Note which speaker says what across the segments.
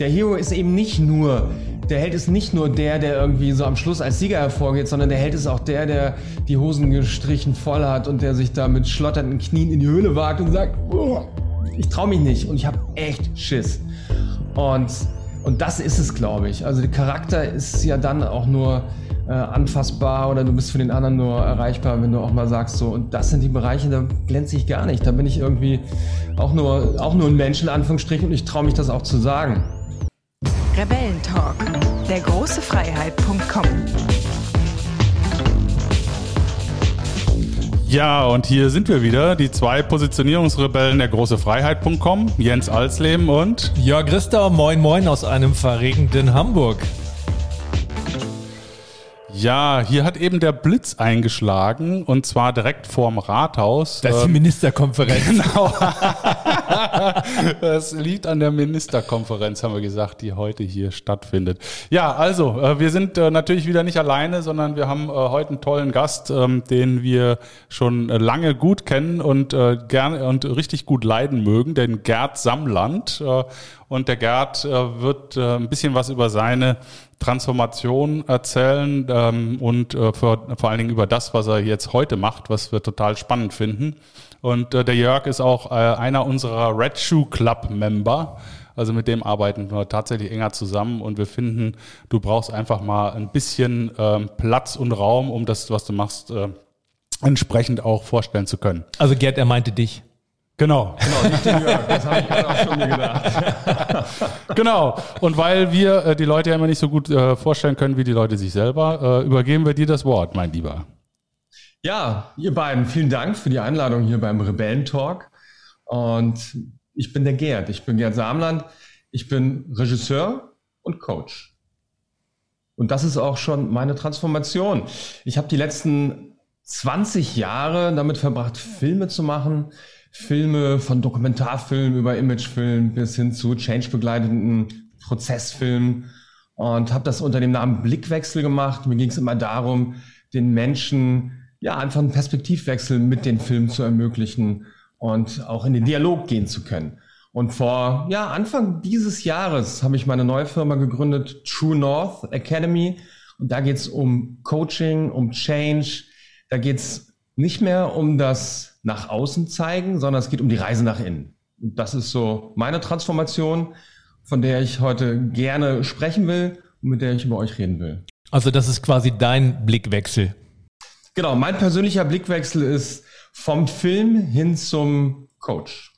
Speaker 1: Der Hero ist eben nicht nur, der Held ist nicht nur der, der irgendwie so am Schluss als Sieger hervorgeht, sondern der Held ist auch der, der die Hosen gestrichen voll hat und der sich da mit schlotternden Knien in die Höhle wagt und sagt, ich trau mich nicht und ich habe echt Schiss. Und, und das ist es, glaube ich. Also der Charakter ist ja dann auch nur äh, anfassbar oder du bist für den anderen nur erreichbar, wenn du auch mal sagst so. Und das sind die Bereiche, da glänze ich gar nicht. Da bin ich irgendwie auch nur, auch nur ein Mensch in Anführungsstrichen und ich traue mich das auch zu sagen.
Speaker 2: Rebellentalk, der große Freiheit.com.
Speaker 3: Ja, und hier sind wir wieder, die zwei Positionierungsrebellen der große Freiheit.com, Jens Alsleben und
Speaker 4: Jörg Christa, moin moin aus einem verregenden Hamburg.
Speaker 3: Ja, hier hat eben der Blitz eingeschlagen und zwar direkt vorm Rathaus.
Speaker 4: Das ist die
Speaker 3: Ähm,
Speaker 4: Ministerkonferenz.
Speaker 3: Genau. Das liegt an der Ministerkonferenz, haben wir gesagt, die heute hier stattfindet. Ja, also, äh, wir sind äh, natürlich wieder nicht alleine, sondern wir haben äh, heute einen tollen Gast, ähm, den wir schon lange gut kennen und gerne und richtig gut leiden mögen, den Gerd Samland. Und der Gerd wird ein bisschen was über seine Transformation erzählen ähm, und äh, vor, vor allen Dingen über das, was er jetzt heute macht, was wir total spannend finden. Und äh, der Jörg ist auch äh, einer unserer Red Shoe Club Member. Also mit dem arbeiten wir tatsächlich enger zusammen und wir finden, du brauchst einfach mal ein bisschen ähm, Platz und Raum, um das, was du machst, äh, entsprechend auch vorstellen zu können.
Speaker 4: Also Gerd, er meinte dich.
Speaker 3: Genau.
Speaker 1: Genau, nicht den Jörg, das habe ich gerade auch schon mir gedacht.
Speaker 3: Genau. Und weil wir äh, die Leute ja immer nicht so gut äh, vorstellen können wie die Leute sich selber, äh, übergeben wir dir das Wort, mein Lieber.
Speaker 1: Ja, ihr beiden, vielen Dank für die Einladung hier beim Rebellentalk. Und ich bin der Gerd. Ich bin Gerd Samland. Ich bin Regisseur und Coach. Und das ist auch schon meine Transformation. Ich habe die letzten 20 Jahre damit verbracht, Filme zu machen. Filme von Dokumentarfilmen über Imagefilm bis hin zu change-begleitenden Prozessfilmen. Und habe das unter dem Namen Blickwechsel gemacht. Mir ging es immer darum, den Menschen ja einfach einen Perspektivwechsel mit den Filmen zu ermöglichen und auch in den Dialog gehen zu können. Und vor ja, Anfang dieses Jahres habe ich meine neue Firma gegründet, True North Academy. Und da geht es um Coaching, um Change. Da geht es nicht mehr um das nach außen zeigen, sondern es geht um die Reise nach innen. Und das ist so meine Transformation, von der ich heute gerne sprechen will und mit der ich über euch reden will.
Speaker 4: Also das ist quasi dein Blickwechsel.
Speaker 1: Genau, mein persönlicher Blickwechsel ist vom Film hin zum Coach.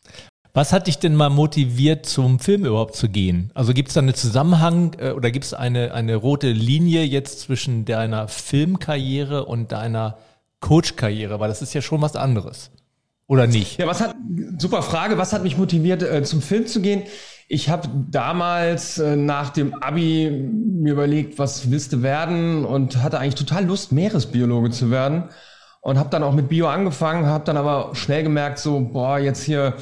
Speaker 4: Was hat dich denn mal motiviert, zum Film überhaupt zu gehen? Also gibt es da einen Zusammenhang äh, oder gibt es eine, eine rote Linie jetzt zwischen deiner Filmkarriere und deiner Coach-Karriere? Weil das ist ja schon was anderes. Oder nicht?
Speaker 1: Ja, was hat, super Frage, was hat mich motiviert, äh, zum Film zu gehen? Ich habe damals äh, nach dem Abi mir überlegt, was willst du werden und hatte eigentlich total Lust, Meeresbiologe zu werden und habe dann auch mit Bio angefangen, habe dann aber schnell gemerkt, so, boah, jetzt hier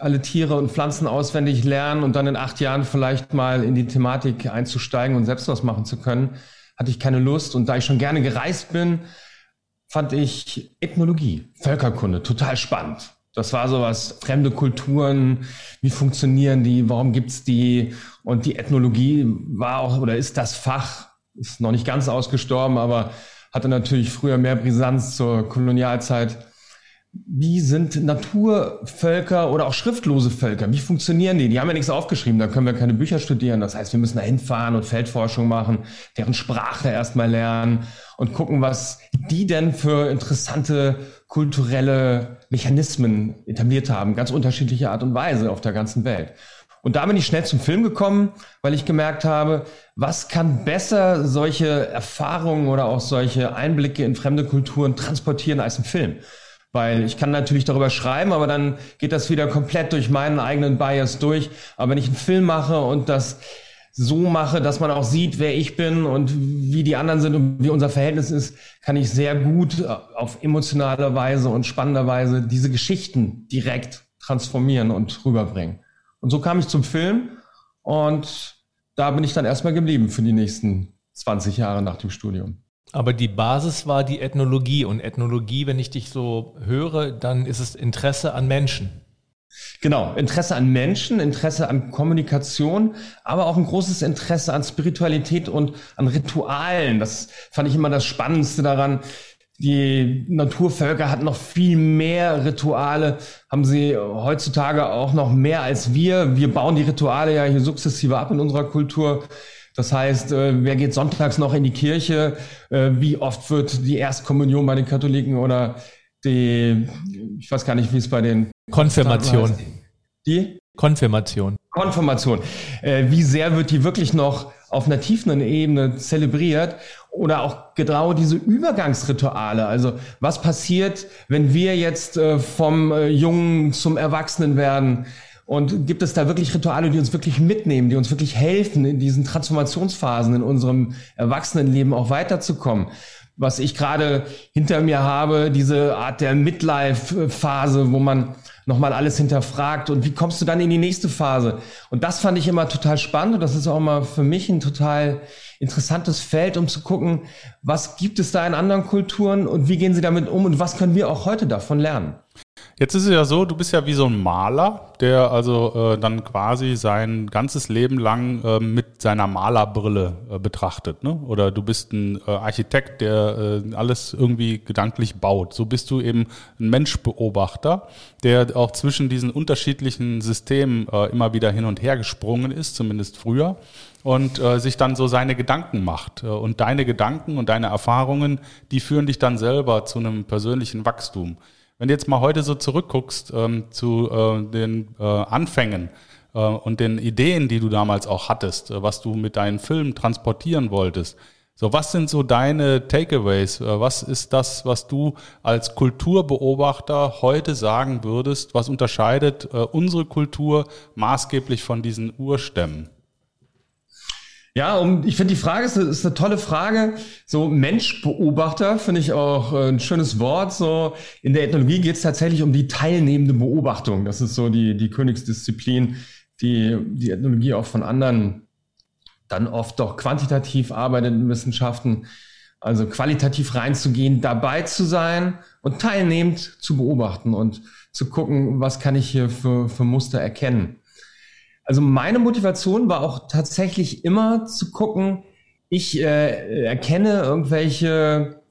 Speaker 1: alle Tiere und Pflanzen auswendig lernen und dann in acht Jahren vielleicht mal in die Thematik einzusteigen und selbst was machen zu können, hatte ich keine Lust. Und da ich schon gerne gereist bin, fand ich Ethnologie, Völkerkunde total spannend. Das war sowas, fremde Kulturen, wie funktionieren die, warum gibt's die? Und die Ethnologie war auch oder ist das Fach, ist noch nicht ganz ausgestorben, aber hatte natürlich früher mehr Brisanz zur Kolonialzeit. Wie sind Naturvölker oder auch schriftlose Völker? Wie funktionieren die? Die haben ja nichts aufgeschrieben, da können wir keine Bücher studieren. Das heißt, wir müssen da hinfahren und Feldforschung machen, deren Sprache erstmal lernen und gucken, was die denn für interessante kulturelle Mechanismen etabliert haben. Ganz unterschiedliche Art und Weise auf der ganzen Welt. Und da bin ich schnell zum Film gekommen, weil ich gemerkt habe, was kann besser solche Erfahrungen oder auch solche Einblicke in fremde Kulturen transportieren als ein Film? Weil ich kann natürlich darüber schreiben, aber dann geht das wieder komplett durch meinen eigenen Bias durch. Aber wenn ich einen Film mache und das so mache, dass man auch sieht, wer ich bin und wie die anderen sind und wie unser Verhältnis ist, kann ich sehr gut auf emotionale Weise und spannender Weise diese Geschichten direkt transformieren und rüberbringen. Und so kam ich zum Film und da bin ich dann erstmal geblieben für die nächsten 20 Jahre nach dem Studium.
Speaker 4: Aber die Basis war die Ethnologie und Ethnologie, wenn ich dich so höre, dann ist es Interesse an Menschen.
Speaker 1: Genau, Interesse an Menschen, Interesse an Kommunikation, aber auch ein großes Interesse an Spiritualität und an Ritualen. Das fand ich immer das Spannendste daran. Die Naturvölker hatten noch viel mehr Rituale, haben sie heutzutage auch noch mehr als wir. Wir bauen die Rituale ja hier sukzessive ab in unserer Kultur. Das heißt, äh, wer geht sonntags noch in die Kirche? Äh, wie oft wird die Erstkommunion bei den Katholiken oder die, ich weiß gar nicht, wie es bei den
Speaker 4: Konfirmation.
Speaker 1: Die?
Speaker 4: Konfirmation.
Speaker 1: Konfirmation. Äh, wie sehr wird die wirklich noch auf einer tiefen Ebene zelebriert? Oder auch genau diese Übergangsrituale. Also was passiert, wenn wir jetzt äh, vom äh, Jungen zum Erwachsenen werden? Und gibt es da wirklich Rituale, die uns wirklich mitnehmen, die uns wirklich helfen, in diesen Transformationsphasen in unserem Erwachsenenleben auch weiterzukommen? Was ich gerade hinter mir habe, diese Art der Midlife-Phase, wo man nochmal alles hinterfragt und wie kommst du dann in die nächste Phase? Und das fand ich immer total spannend und das ist auch immer für mich ein total interessantes Feld, um zu gucken, was gibt es da in anderen Kulturen und wie gehen sie damit um und was können wir auch heute davon lernen?
Speaker 3: Jetzt ist es ja so, du bist ja wie so ein Maler, der also äh, dann quasi sein ganzes Leben lang äh, mit seiner Malerbrille äh, betrachtet. Ne? Oder du bist ein äh, Architekt, der äh, alles irgendwie gedanklich baut. So bist du eben ein Menschbeobachter, der auch zwischen diesen unterschiedlichen Systemen äh, immer wieder hin und her gesprungen ist, zumindest früher und sich dann so seine Gedanken macht. Und deine Gedanken und deine Erfahrungen, die führen dich dann selber zu einem persönlichen Wachstum. Wenn du jetzt mal heute so zurückguckst ähm, zu äh, den äh, Anfängen äh, und den Ideen, die du damals auch hattest, äh, was du mit deinen Filmen transportieren wolltest, so was sind so deine Takeaways? Äh, was ist das, was du als Kulturbeobachter heute sagen würdest? Was unterscheidet äh, unsere Kultur maßgeblich von diesen Urstämmen?
Speaker 1: Ja, um, ich finde die Frage ist, ist eine tolle Frage. So Menschbeobachter finde ich auch äh, ein schönes Wort. So in der Ethnologie geht es tatsächlich um die teilnehmende Beobachtung. Das ist so die die Königsdisziplin, die die Ethnologie auch von anderen dann oft doch quantitativ arbeitenden Wissenschaften, also qualitativ reinzugehen, dabei zu sein und teilnehmend zu beobachten und zu gucken, was kann ich hier für, für Muster erkennen. Also meine Motivation war auch tatsächlich immer zu gucken, ich äh, erkenne irgendwelche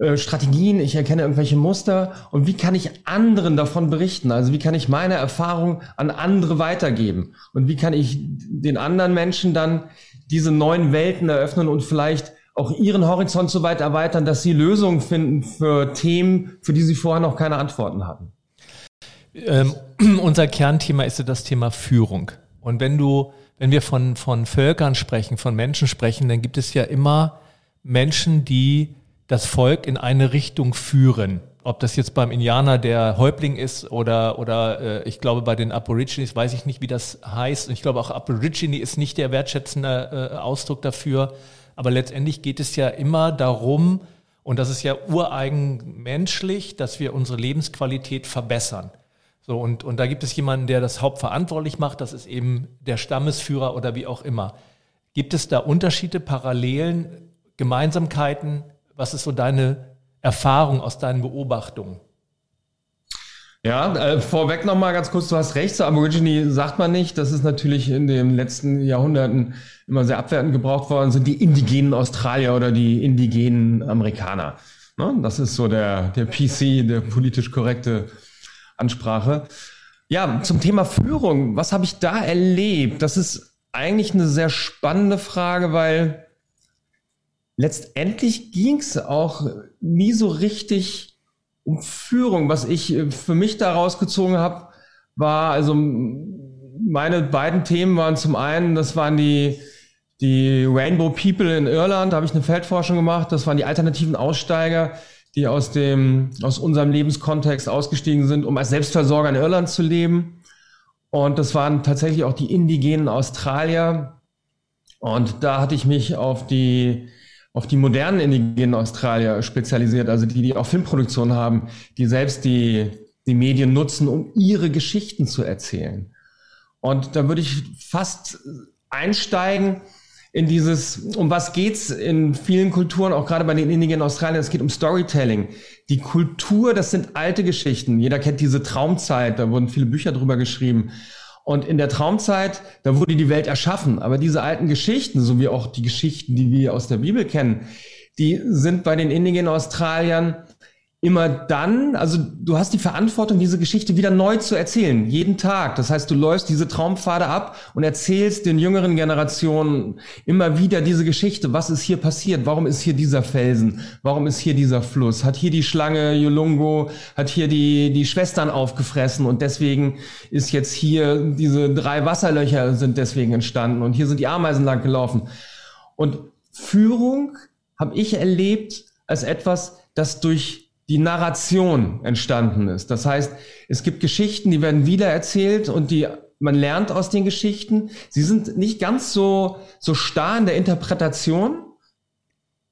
Speaker 1: äh, Strategien, ich erkenne irgendwelche Muster und wie kann ich anderen davon berichten? Also wie kann ich meine Erfahrung an andere weitergeben? Und wie kann ich den anderen Menschen dann diese neuen Welten eröffnen und vielleicht auch ihren Horizont so weit erweitern, dass sie Lösungen finden für Themen, für die sie vorher noch keine Antworten hatten?
Speaker 4: Ähm, unser Kernthema ist ja das Thema Führung. Und wenn du, wenn wir von, von Völkern sprechen, von Menschen sprechen, dann gibt es ja immer Menschen, die das Volk in eine Richtung führen. Ob das jetzt beim Indianer der Häuptling ist oder, oder äh, ich glaube bei den Aborigines, weiß ich nicht, wie das heißt. Und ich glaube auch Aborigine ist nicht der wertschätzende äh, Ausdruck dafür. Aber letztendlich geht es ja immer darum, und das ist ja ureigen menschlich, dass wir unsere Lebensqualität verbessern. So, und, und da gibt es jemanden, der das hauptverantwortlich macht, das ist eben der Stammesführer oder wie auch immer. Gibt es da Unterschiede, Parallelen, Gemeinsamkeiten? Was ist so deine Erfahrung aus deinen Beobachtungen?
Speaker 1: Ja, äh, vorweg nochmal ganz kurz, du hast recht, so Aborigine sagt man nicht. Das ist natürlich in den letzten Jahrhunderten immer sehr abwertend gebraucht worden, sind die indigenen Australier oder die indigenen Amerikaner. Ne? Das ist so der, der PC, der politisch korrekte Ansprache. Ja, zum Thema Führung. Was habe ich da erlebt? Das ist eigentlich eine sehr spannende Frage, weil letztendlich ging es auch nie so richtig um Führung. Was ich äh, für mich da rausgezogen habe, war, also meine beiden Themen waren zum einen, das waren die, die Rainbow People in Irland, da habe ich eine Feldforschung gemacht, das waren die alternativen Aussteiger, die aus dem, aus unserem Lebenskontext ausgestiegen sind, um als Selbstversorger in Irland zu leben. Und das waren tatsächlich auch die indigenen Australier. Und da hatte ich mich auf die, auf die modernen indigenen Australier spezialisiert, also die, die auch Filmproduktion haben, die selbst die, die Medien nutzen, um ihre Geschichten zu erzählen. Und da würde ich fast einsteigen, in dieses, um was geht's in vielen Kulturen, auch gerade bei den indigenen Australiern, es geht um Storytelling. Die Kultur, das sind alte Geschichten. Jeder kennt diese Traumzeit, da wurden viele Bücher drüber geschrieben. Und in der Traumzeit, da wurde die Welt erschaffen. Aber diese alten Geschichten, so wie auch die Geschichten, die wir aus der Bibel kennen, die sind bei den indigenen Australiern immer dann, also du hast die Verantwortung, diese Geschichte wieder neu zu erzählen, jeden Tag. Das heißt, du läufst diese Traumpfade ab und erzählst den jüngeren Generationen immer wieder diese Geschichte. Was ist hier passiert? Warum ist hier dieser Felsen? Warum ist hier dieser Fluss? Hat hier die Schlange Yolungo, hat hier die, die Schwestern aufgefressen und deswegen ist jetzt hier diese drei Wasserlöcher sind deswegen entstanden und hier sind die Ameisen lang gelaufen. Und Führung habe ich erlebt als etwas, das durch die Narration entstanden ist. Das heißt, es gibt Geschichten, die werden wiedererzählt und die man lernt aus den Geschichten. Sie sind nicht ganz so so starr in der Interpretation.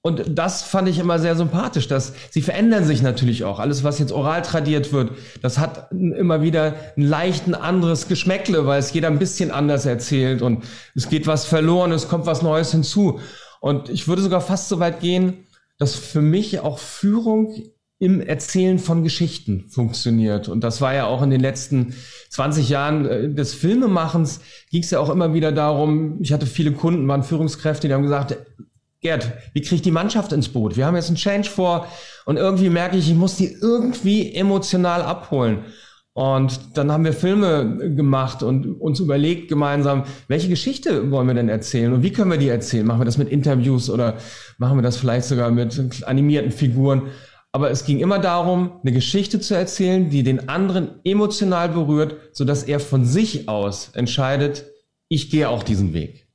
Speaker 1: Und das fand ich immer sehr sympathisch, dass sie verändern sich natürlich auch. Alles, was jetzt oral tradiert wird, das hat immer wieder ein leicht anderes Geschmäckle, weil es jeder ein bisschen anders erzählt und es geht was verloren, es kommt was Neues hinzu. Und ich würde sogar fast so weit gehen, dass für mich auch Führung im Erzählen von Geschichten funktioniert. Und das war ja auch in den letzten 20 Jahren äh, des Filmemachens, ging es ja auch immer wieder darum, ich hatte viele Kunden, waren Führungskräfte, die haben gesagt, Gerd, wie kriege ich die Mannschaft ins Boot? Wir haben jetzt einen Change vor und irgendwie merke ich, ich muss die irgendwie emotional abholen. Und dann haben wir Filme gemacht und uns überlegt gemeinsam, welche Geschichte wollen wir denn erzählen und wie können wir die erzählen? Machen wir das mit Interviews oder machen wir das vielleicht sogar mit animierten Figuren? Aber es ging immer darum, eine Geschichte zu erzählen, die den anderen emotional berührt, sodass er von sich aus entscheidet, ich gehe auch diesen Weg.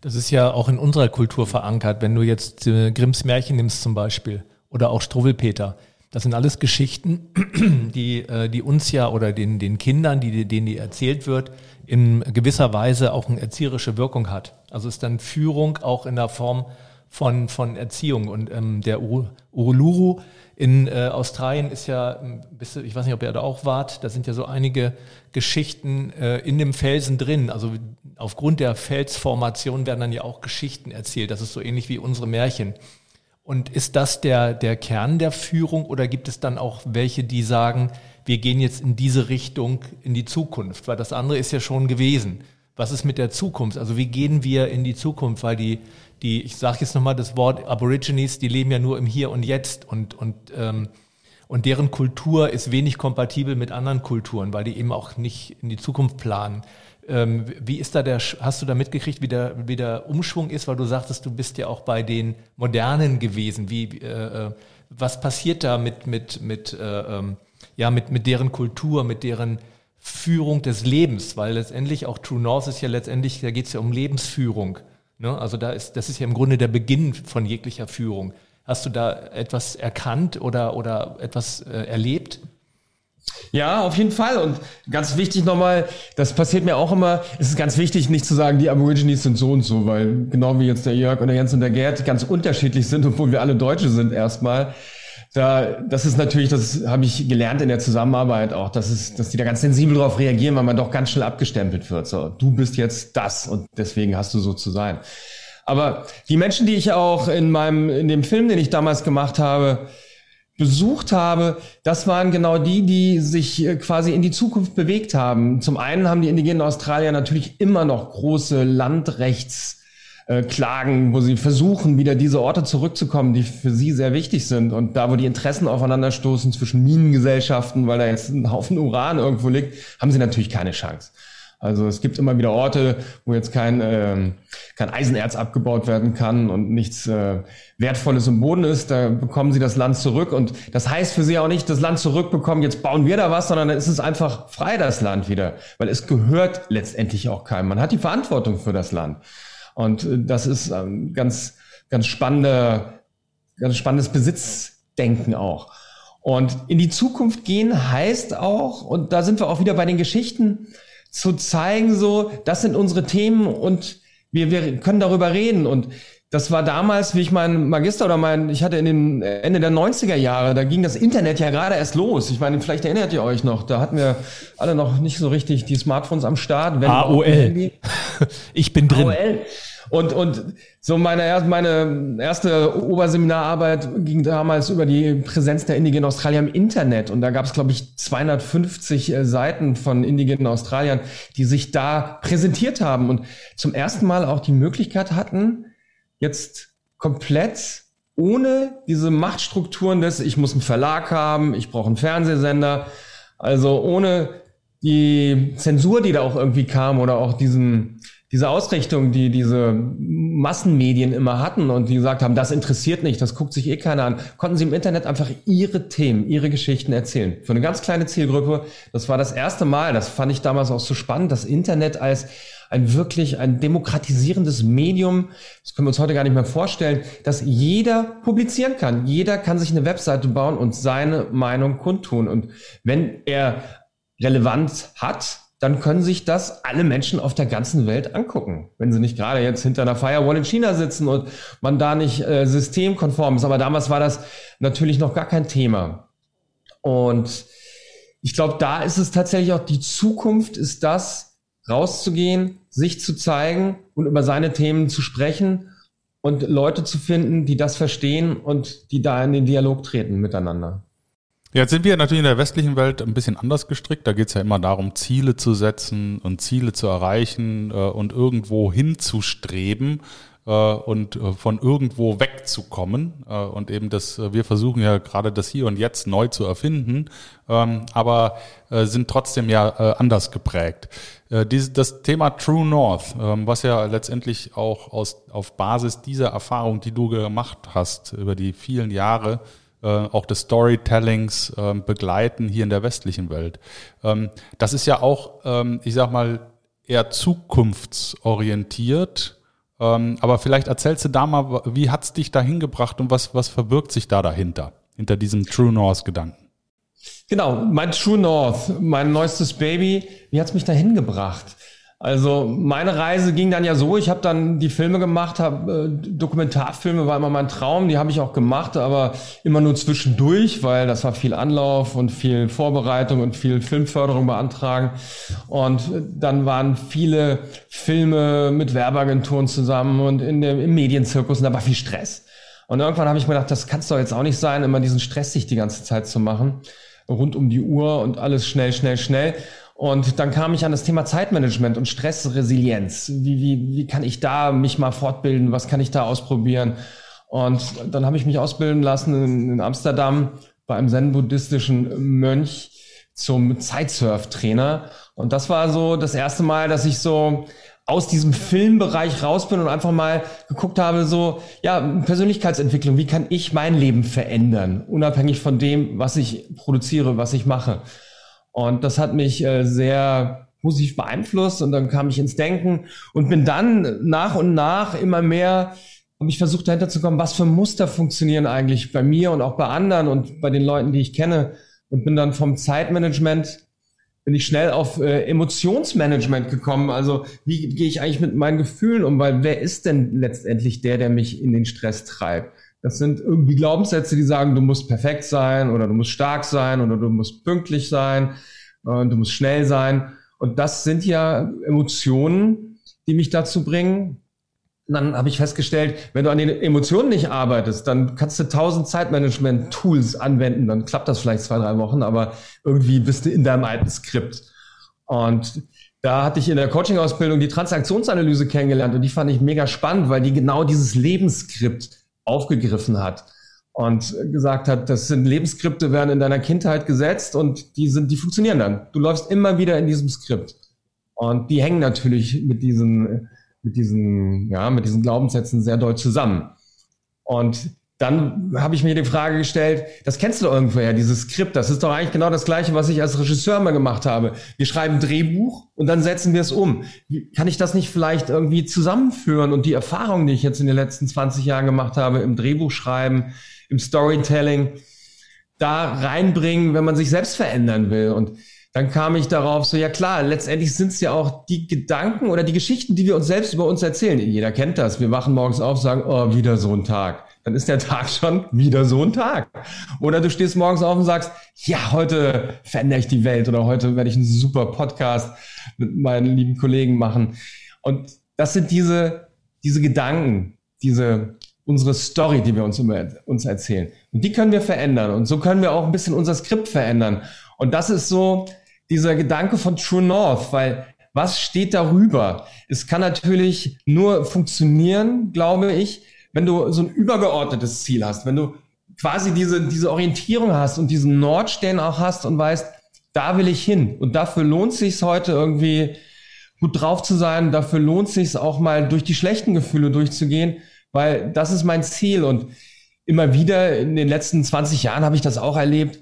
Speaker 4: Das ist ja auch in unserer Kultur verankert, wenn du jetzt äh, Grimms Märchen nimmst zum Beispiel oder auch Struwwelpeter. Das sind alles Geschichten, die, äh, die uns ja oder den, den Kindern, die, denen die erzählt wird, in gewisser Weise auch eine erzieherische Wirkung hat. Also ist dann Führung auch in der Form von, von Erziehung. Und ähm, der Uruluru in äh, Australien ist ja, ähm, ich weiß nicht, ob ihr da auch wart, da sind ja so einige Geschichten äh, in dem Felsen drin. Also aufgrund der Felsformation werden dann ja auch Geschichten erzählt. Das ist so ähnlich wie unsere Märchen. Und ist das der, der Kern der Führung oder gibt es dann auch welche, die sagen, wir gehen jetzt in diese Richtung in die Zukunft? Weil das andere ist ja schon gewesen. Was ist mit der Zukunft? Also wie gehen wir in die Zukunft? Weil die, die, ich sage jetzt nochmal das Wort Aborigines, die leben ja nur im Hier und Jetzt und, und, ähm, und deren Kultur ist wenig kompatibel mit anderen Kulturen, weil die eben auch nicht in die Zukunft planen. Ähm, wie ist da der, hast du da mitgekriegt, wie der, wie der Umschwung ist, weil du sagtest, du bist ja auch bei den Modernen gewesen. Wie, äh, äh was passiert da mit, mit, mit, äh, ähm, ja, mit, mit deren Kultur, mit deren Führung des Lebens? Weil letztendlich auch True North ist ja letztendlich, da geht es ja um Lebensführung. Ne? Also da ist, das ist ja im Grunde der Beginn von jeglicher Führung. Hast du da etwas erkannt oder, oder etwas äh, erlebt?
Speaker 1: Ja, auf jeden Fall. Und ganz wichtig nochmal, das passiert mir auch immer, es ist ganz wichtig, nicht zu sagen, die Aborigines sind so und so, weil genau wie jetzt der Jörg und der Jens und der Gerd ganz unterschiedlich sind, obwohl wir alle Deutsche sind erstmal. Da, das ist natürlich, das habe ich gelernt in der Zusammenarbeit auch, dass, es, dass die da ganz sensibel darauf reagieren, weil man doch ganz schnell abgestempelt wird. So, du bist jetzt das und deswegen hast du so zu sein. Aber die Menschen, die ich auch in meinem, in dem Film, den ich damals gemacht habe, besucht habe, das waren genau die, die sich äh, quasi in die Zukunft bewegt haben. Zum einen haben die indigenen Australier natürlich immer noch große Landrechts äh, klagen, wo sie versuchen, wieder diese Orte zurückzukommen, die für sie sehr wichtig sind. Und da, wo die Interessen aufeinanderstoßen zwischen Minengesellschaften, weil da jetzt ein Haufen Uran irgendwo liegt, haben sie natürlich keine Chance. Also es gibt immer wieder Orte, wo jetzt kein, äh, kein Eisenerz abgebaut werden kann und nichts äh, Wertvolles im Boden ist. Da bekommen sie das Land zurück. Und das heißt für sie auch nicht, das Land zurückbekommen, jetzt bauen wir da was, sondern dann ist es einfach frei, das Land wieder. Weil es gehört letztendlich auch keinem. Man hat die Verantwortung für das Land. Und äh, das ist ähm, ganz, ganz spannende, ganz spannendes Besitzdenken auch. Und in die Zukunft gehen heißt auch, und da sind wir auch wieder bei den Geschichten, zu zeigen, so, das sind unsere Themen und wir, wir können darüber reden. Und das war damals, wie ich meinen Magister oder mein, ich hatte in den Ende der 90er Jahre, da ging das Internet ja gerade erst los. Ich meine, vielleicht erinnert ihr euch noch, da hatten wir alle noch nicht so richtig die Smartphones am Start.
Speaker 4: AOL. Ich bin drin. AOL.
Speaker 1: Und, und so meine, meine erste Oberseminararbeit ging damals über die Präsenz der indigenen Australier im Internet. Und da gab es, glaube ich, 250 äh, Seiten von indigenen Australiern, die sich da präsentiert haben und zum ersten Mal auch die Möglichkeit hatten, jetzt komplett ohne diese Machtstrukturen des, ich muss einen Verlag haben, ich brauche einen Fernsehsender, also ohne die Zensur, die da auch irgendwie kam oder auch diesen, diese Ausrichtung, die diese Massenmedien immer hatten und die gesagt haben, das interessiert nicht, das guckt sich eh keiner an, konnten sie im Internet einfach ihre Themen, ihre Geschichten erzählen. Für eine ganz kleine Zielgruppe. Das war das erste Mal, das fand ich damals auch so spannend, das Internet als ein wirklich ein demokratisierendes Medium, das können wir uns heute gar nicht mehr vorstellen, dass jeder publizieren kann. Jeder kann sich eine Webseite bauen und seine Meinung kundtun. Und wenn er Relevanz hat, dann können sich das alle Menschen auf der ganzen Welt angucken. Wenn sie nicht gerade jetzt hinter einer Firewall in China sitzen und man da nicht äh, systemkonform ist. Aber damals war das natürlich noch gar kein Thema. Und ich glaube, da ist es tatsächlich auch die Zukunft, ist das, rauszugehen, sich zu zeigen und über seine Themen zu sprechen und Leute zu finden, die das verstehen und die da in den Dialog treten miteinander.
Speaker 3: Jetzt sind wir natürlich in der westlichen Welt ein bisschen anders gestrickt. Da geht es ja immer darum, Ziele zu setzen und Ziele zu erreichen äh, und irgendwo hinzustreben äh, und äh, von irgendwo wegzukommen. Und eben das, wir versuchen ja gerade das Hier und Jetzt neu zu erfinden, ähm, aber sind trotzdem ja anders geprägt. Das Thema True North, ähm, was ja letztendlich auch aus, auf Basis dieser Erfahrung, die du gemacht hast über die vielen Jahre, auch des Storytellings ähm, begleiten hier in der westlichen Welt. Ähm, das ist ja auch, ähm, ich sag mal, eher zukunftsorientiert. Aber vielleicht erzählst du da mal, wie hat's dich da hingebracht und was, was verbirgt sich da dahinter, hinter diesem True North-Gedanken?
Speaker 1: Genau, mein True North, mein neuestes Baby, wie hat's mich da hingebracht? Also meine Reise ging dann ja so, ich habe dann die Filme gemacht, habe äh, Dokumentarfilme war immer mein Traum, die habe ich auch gemacht, aber immer nur zwischendurch, weil das war viel Anlauf und viel Vorbereitung und viel Filmförderung beantragen. Und dann waren viele Filme mit Werbeagenturen zusammen und in dem, im Medienzirkus und da war viel Stress. Und irgendwann habe ich mir gedacht, das kann es doch jetzt auch nicht sein, immer diesen Stress sich die ganze Zeit zu machen, rund um die Uhr und alles schnell, schnell, schnell. Und dann kam ich an das Thema Zeitmanagement und Stressresilienz. Wie, wie, wie kann ich da mich mal fortbilden? Was kann ich da ausprobieren? Und dann habe ich mich ausbilden lassen in, in Amsterdam bei einem zen-buddhistischen Mönch zum Zeitsurf-Trainer. Und das war so das erste Mal, dass ich so aus diesem Filmbereich raus bin und einfach mal geguckt habe, so, ja, Persönlichkeitsentwicklung, wie kann ich mein Leben verändern, unabhängig von dem, was ich produziere, was ich mache. Und das hat mich äh, sehr positiv beeinflusst und dann kam ich ins Denken und bin dann nach und nach immer mehr habe ich versucht dahinter zu kommen, was für Muster funktionieren eigentlich bei mir und auch bei anderen und bei den Leuten, die ich kenne und bin dann vom Zeitmanagement bin ich schnell auf äh, Emotionsmanagement gekommen. Also wie gehe ich eigentlich mit meinen Gefühlen um? Weil wer ist denn letztendlich der, der mich in den Stress treibt? Das sind irgendwie Glaubenssätze, die sagen, du musst perfekt sein oder du musst stark sein oder du musst pünktlich sein und du musst schnell sein. Und das sind ja Emotionen, die mich dazu bringen. Und dann habe ich festgestellt, wenn du an den Emotionen nicht arbeitest, dann kannst du tausend Zeitmanagement-Tools anwenden. Dann klappt das vielleicht zwei, drei Wochen, aber irgendwie bist du in deinem alten Skript. Und da hatte ich in der Coaching-Ausbildung die Transaktionsanalyse kennengelernt und die fand ich mega spannend, weil die genau dieses Lebensskript aufgegriffen hat und gesagt hat, das sind Lebensskripte, werden in deiner Kindheit gesetzt und die sind, die funktionieren dann. Du läufst immer wieder in diesem Skript. Und die hängen natürlich mit diesen, mit diesen, ja, mit diesen Glaubenssätzen sehr doll zusammen. Und dann habe ich mir die Frage gestellt, das kennst du doch irgendwoher, dieses Skript, das ist doch eigentlich genau das gleiche, was ich als Regisseur mal gemacht habe. Wir schreiben Drehbuch und dann setzen wir es um. Kann ich das nicht vielleicht irgendwie zusammenführen und die Erfahrungen, die ich jetzt in den letzten 20 Jahren gemacht habe, im Drehbuchschreiben, im Storytelling, da reinbringen, wenn man sich selbst verändern will? Und dann kam ich darauf, so ja klar, letztendlich sind es ja auch die Gedanken oder die Geschichten, die wir uns selbst über uns erzählen. Jeder kennt das. Wir wachen morgens auf, sagen, oh, wieder so ein Tag dann ist der Tag schon wieder so ein Tag. Oder du stehst morgens auf und sagst, ja, heute verändere ich die Welt oder heute werde ich einen super Podcast mit meinen lieben Kollegen machen. Und das sind diese diese Gedanken, diese unsere Story, die wir uns immer uns erzählen. Und die können wir verändern. Und so können wir auch ein bisschen unser Skript verändern. Und das ist so dieser Gedanke von True North, weil was steht darüber? Es kann natürlich nur funktionieren, glaube ich, wenn du so ein übergeordnetes Ziel hast, wenn du quasi diese, diese Orientierung hast und diesen Nordstern auch hast und weißt, da will ich hin. Und dafür lohnt sich heute irgendwie gut drauf zu sein. Dafür lohnt sich auch mal durch die schlechten Gefühle durchzugehen, weil das ist mein Ziel. Und immer wieder in den letzten 20 Jahren habe ich das auch erlebt.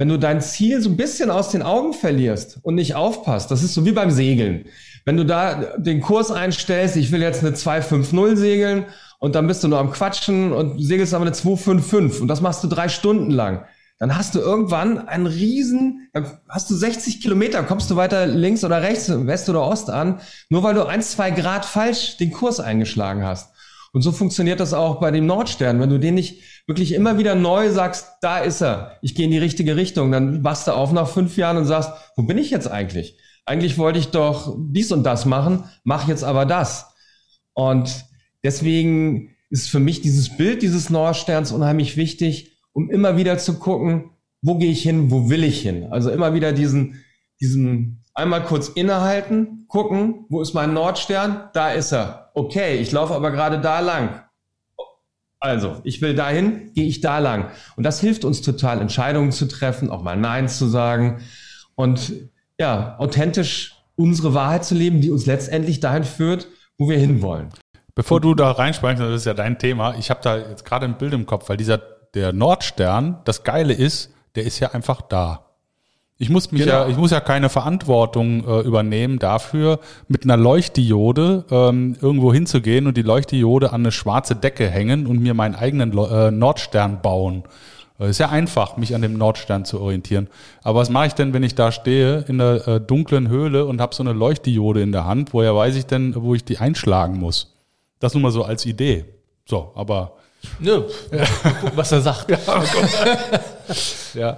Speaker 1: Wenn du dein Ziel so ein bisschen aus den Augen verlierst und nicht aufpasst, das ist so wie beim Segeln. Wenn du da den Kurs einstellst, ich will jetzt eine 250 segeln und dann bist du nur am Quatschen und segelst aber eine 255 und das machst du drei Stunden lang. Dann hast du irgendwann einen riesen, dann hast du 60 Kilometer, kommst du weiter links oder rechts, West oder Ost an, nur weil du ein, zwei Grad falsch den Kurs eingeschlagen hast. Und so funktioniert das auch bei dem Nordstern. Wenn du den nicht wirklich immer wieder neu sagst, da ist er, ich gehe in die richtige Richtung, dann wachst du auf nach fünf Jahren und sagst, wo bin ich jetzt eigentlich? Eigentlich wollte ich doch dies und das machen, mach jetzt aber das. Und deswegen ist für mich dieses Bild dieses Nordsterns unheimlich wichtig, um immer wieder zu gucken, wo gehe ich hin, wo will ich hin? Also immer wieder diesen, diesen einmal kurz innehalten, gucken, wo ist mein Nordstern? Da ist er. Okay, ich laufe aber gerade da lang. Also, ich will dahin, gehe ich da lang. Und das hilft uns total, Entscheidungen zu treffen, auch mal Nein zu sagen und ja, authentisch unsere Wahrheit zu leben, die uns letztendlich dahin führt, wo wir hinwollen.
Speaker 3: Bevor du da reinspringst, das ist ja dein Thema, ich habe da jetzt gerade ein Bild im Kopf, weil dieser der Nordstern, das Geile ist, der ist ja einfach da. Ich muss mich genau. ja, ich muss ja keine Verantwortung äh, übernehmen dafür, mit einer Leuchtdiode ähm, irgendwo hinzugehen und die Leuchtdiode an eine schwarze Decke hängen und mir meinen eigenen äh, Nordstern bauen. Äh, ist ja einfach, mich an dem Nordstern zu orientieren. Aber was mache ich denn, wenn ich da stehe in der äh, dunklen Höhle und habe so eine Leuchtdiode in der Hand? Woher weiß ich denn, wo ich die einschlagen muss? Das nur mal so als Idee. So, aber
Speaker 4: Nö, ja. was er sagt.
Speaker 1: Ja, ja.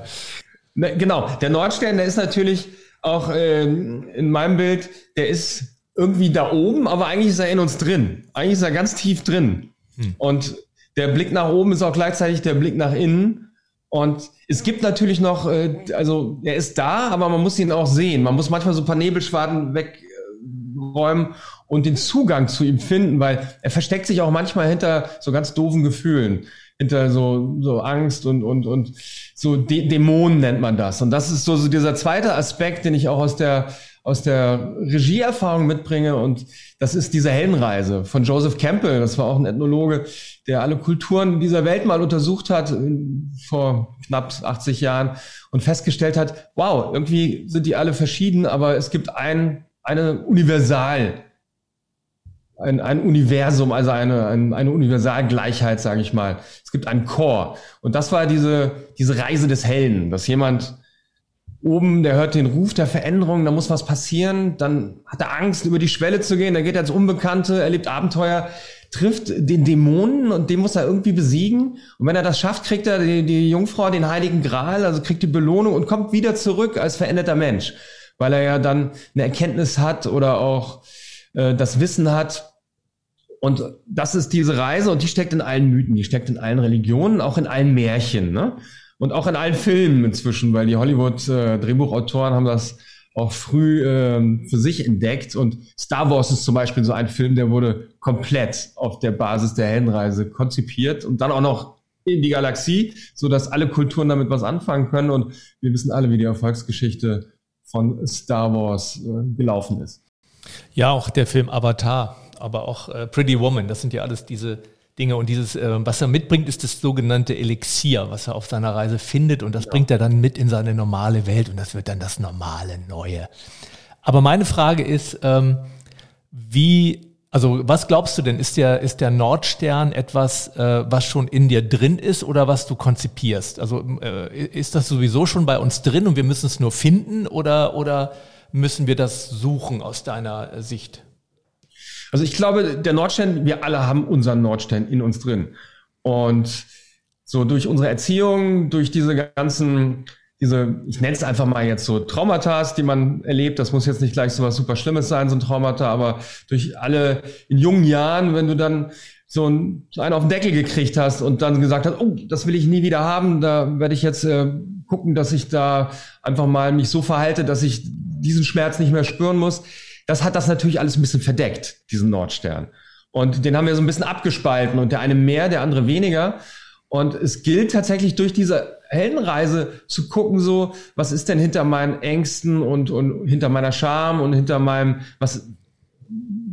Speaker 1: Ne, genau, der Nordstern, der ist natürlich auch äh, in meinem Bild, der ist irgendwie da oben, aber eigentlich ist er in uns drin. Eigentlich ist er ganz tief drin. Hm. Und der Blick nach oben ist auch gleichzeitig der Blick nach innen. Und es gibt natürlich noch, äh, also er ist da, aber man muss ihn auch sehen. Man muss manchmal so ein paar Nebelschwaden wegräumen und den Zugang zu ihm finden, weil er versteckt sich auch manchmal hinter so ganz doofen Gefühlen hinter so, so Angst und, und, und so Dä Dämonen nennt man das. Und das ist so, so dieser zweite Aspekt, den ich auch aus der, aus der Regieerfahrung mitbringe. Und das ist diese Heldenreise von Joseph Campbell. Das war auch ein Ethnologe, der alle Kulturen dieser Welt mal untersucht hat vor knapp 80 Jahren und festgestellt hat, wow, irgendwie sind die alle verschieden, aber es gibt ein, eine Universal, ein, ein Universum, also eine, ein, eine Universalgleichheit, sage ich mal. Es gibt einen Chor. Und das war diese, diese Reise des Helden, dass jemand oben, der hört den Ruf der Veränderung, da muss was passieren, dann hat er Angst, über die Schwelle zu gehen, dann geht er ins Unbekannte, erlebt Abenteuer, trifft den Dämonen und den muss er irgendwie besiegen. Und wenn er das schafft, kriegt er die, die Jungfrau den heiligen Gral, also kriegt die Belohnung und kommt wieder zurück als veränderter Mensch, weil er ja dann eine Erkenntnis hat oder auch äh, das Wissen hat, und das ist diese Reise und die steckt in allen Mythen, die steckt in allen Religionen, auch in allen Märchen, ne? Und auch in allen Filmen inzwischen, weil die Hollywood-Drehbuchautoren äh, haben das auch früh äh, für sich entdeckt. Und Star Wars ist zum Beispiel so ein Film, der wurde komplett auf der Basis der Heldenreise konzipiert und dann auch noch in die Galaxie, so dass alle Kulturen damit was anfangen können. Und wir wissen alle, wie die Erfolgsgeschichte von Star Wars äh, gelaufen ist.
Speaker 4: Ja, auch der Film Avatar aber auch äh, Pretty Woman, das sind ja alles diese Dinge und dieses, äh, was er mitbringt, ist das sogenannte Elixier, was er auf seiner Reise findet und das ja. bringt er dann mit in seine normale Welt und das wird dann das normale Neue. Aber meine Frage ist, ähm, wie, also was glaubst du denn, ist der, ist der Nordstern etwas, äh, was schon in dir drin ist oder was du konzipierst? Also äh, ist das sowieso schon bei uns drin und wir müssen es nur finden oder, oder müssen wir das suchen aus deiner Sicht?
Speaker 1: Also ich glaube, der Nordstern, wir alle haben unseren Nordstern in uns drin. Und so durch unsere Erziehung, durch diese ganzen, diese, ich nenne es einfach mal jetzt so Traumata, die man erlebt. Das muss jetzt nicht gleich so was super Schlimmes sein, so ein Traumata, aber durch alle in jungen Jahren, wenn du dann so einen, auf den Deckel gekriegt hast und dann gesagt hast, oh, das will ich nie wieder haben, da werde ich jetzt äh, gucken, dass ich da einfach mal mich so verhalte, dass ich diesen Schmerz nicht mehr spüren muss. Das hat das natürlich alles ein bisschen verdeckt, diesen Nordstern. Und den haben wir so ein bisschen abgespalten und der eine mehr, der andere weniger. Und es gilt tatsächlich durch diese Heldenreise zu gucken, so, was ist denn hinter meinen Ängsten und, und hinter meiner Scham und hinter meinem, was,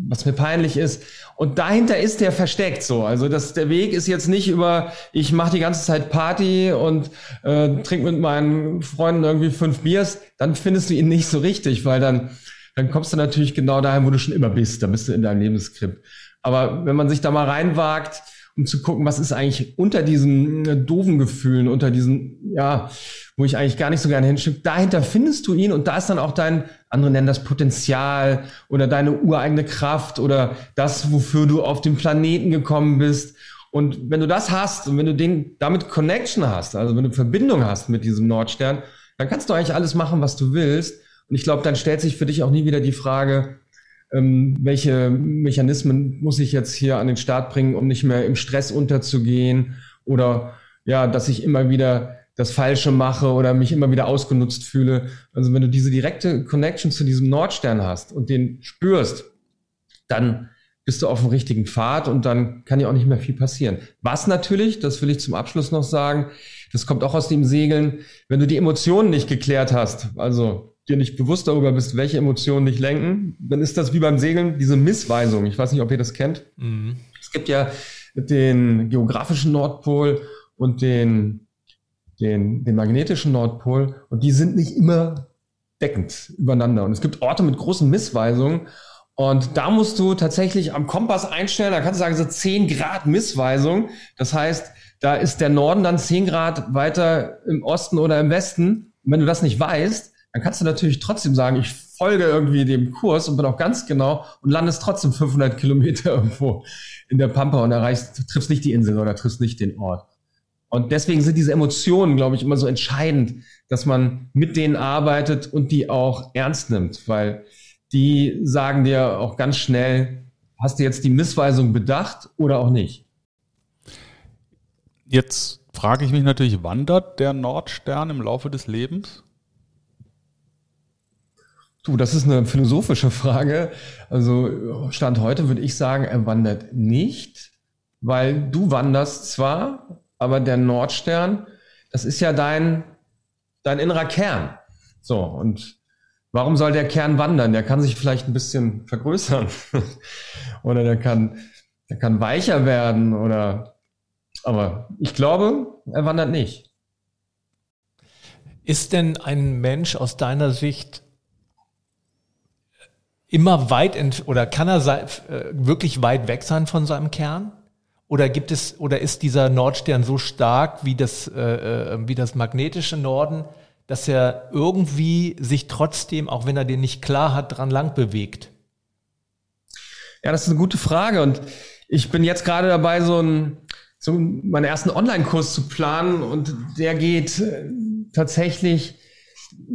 Speaker 1: was mir peinlich ist. Und dahinter ist der versteckt so. Also das, der Weg ist jetzt nicht über, ich mache die ganze Zeit Party und äh, trinke mit meinen Freunden irgendwie fünf Biers, dann findest du ihn nicht so richtig, weil dann, dann kommst du natürlich genau dahin, wo du schon immer bist. Da bist du in deinem Lebensskript. Aber wenn man sich da mal reinwagt, um zu gucken, was ist eigentlich unter diesen äh, doofen Gefühlen, unter diesen, ja, wo ich eigentlich gar nicht so gerne hinschicke, dahinter findest du ihn und da ist dann auch dein, andere nennen das Potenzial oder deine ureigene Kraft oder das, wofür du auf den Planeten gekommen bist. Und wenn du das hast und wenn du den damit Connection hast, also wenn du Verbindung hast mit diesem Nordstern, dann kannst du eigentlich alles machen, was du willst. Und ich glaube, dann stellt sich für dich auch nie wieder die Frage, ähm, welche Mechanismen muss ich jetzt hier an den Start bringen, um nicht mehr im Stress unterzugehen oder ja, dass ich immer wieder das Falsche mache oder mich immer wieder ausgenutzt fühle. Also wenn du diese direkte Connection zu diesem Nordstern hast und den spürst, dann bist du auf dem richtigen Pfad und dann kann ja auch nicht mehr viel passieren. Was natürlich, das will ich zum Abschluss noch sagen, das kommt auch aus dem Segeln, wenn du die Emotionen nicht geklärt hast, also dir nicht bewusst darüber bist, welche Emotionen dich lenken, dann ist das wie beim Segeln diese Missweisung. Ich weiß nicht, ob ihr das kennt. Mhm. Es gibt ja den geografischen Nordpol und den, den, den magnetischen Nordpol und die sind nicht immer deckend übereinander. Und es gibt Orte mit großen Missweisungen und da musst du tatsächlich am Kompass einstellen, da kannst du sagen, so 10 Grad Missweisung. Das heißt, da ist der Norden dann 10 Grad weiter im Osten oder im Westen. Und wenn du das nicht weißt, dann kannst du natürlich trotzdem sagen, ich folge irgendwie dem Kurs und bin auch ganz genau und landest trotzdem 500 Kilometer irgendwo in der Pampa und erreichst, triffst nicht die Insel oder triffst nicht den Ort. Und deswegen sind diese Emotionen, glaube ich, immer so entscheidend, dass man mit denen arbeitet und die auch ernst nimmt, weil die sagen dir auch ganz schnell, hast du jetzt die Missweisung bedacht oder auch nicht?
Speaker 3: Jetzt frage ich mich natürlich, wandert der Nordstern im Laufe des Lebens?
Speaker 1: Du, das ist eine philosophische Frage. Also Stand heute würde ich sagen, er wandert nicht, weil du wanderst zwar, aber der Nordstern, das ist ja dein, dein innerer Kern. So, und warum soll der Kern wandern? Der kann sich vielleicht ein bisschen vergrößern. oder der kann, der kann weicher werden oder, aber ich glaube, er wandert nicht.
Speaker 4: Ist denn ein Mensch aus deiner Sicht immer weit ent oder kann er äh, wirklich weit weg sein von seinem Kern? Oder gibt es oder ist dieser Nordstern so stark wie das äh, äh, wie das magnetische Norden, dass er irgendwie sich trotzdem, auch wenn er den nicht klar hat, dran lang bewegt?
Speaker 1: Ja, das ist eine gute Frage und ich bin jetzt gerade dabei, so, ein, so meinen ersten Online-Kurs zu planen und der geht äh, tatsächlich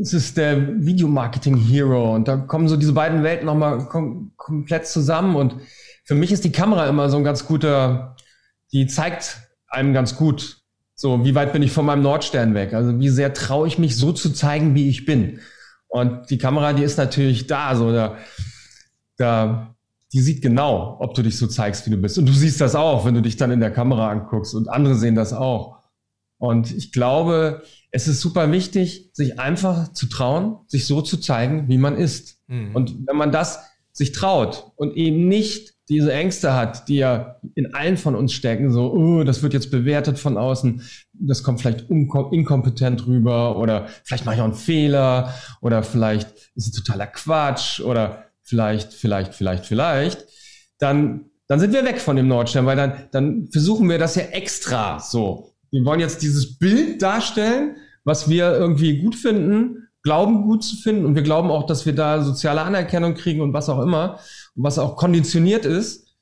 Speaker 1: es ist der Videomarketing Hero und da kommen so diese beiden Welten nochmal kom komplett zusammen und für mich ist die Kamera immer so ein ganz guter, die zeigt einem ganz gut, so wie weit bin ich von meinem Nordstern weg, also wie sehr traue ich mich so zu zeigen, wie ich bin. Und die Kamera, die ist natürlich da, so da, da, die sieht genau, ob du dich so zeigst, wie du bist. Und du siehst das auch, wenn du dich dann in der Kamera anguckst und andere sehen das auch. Und ich glaube, es ist super wichtig, sich einfach zu trauen, sich so zu zeigen, wie man ist. Mhm. Und wenn man das sich traut und eben nicht diese Ängste hat, die ja in allen von uns stecken, so, oh, das wird jetzt bewertet von außen, das kommt vielleicht inkompetent rüber oder vielleicht mache ich auch einen Fehler oder vielleicht ist es totaler Quatsch oder vielleicht, vielleicht, vielleicht, vielleicht, dann, dann sind wir weg von dem Nordstern, weil dann, dann versuchen wir das ja extra so. Wir wollen jetzt dieses Bild darstellen, was wir irgendwie gut finden, glauben gut zu finden und wir glauben auch, dass wir da soziale Anerkennung kriegen und was auch immer, was auch konditioniert ist.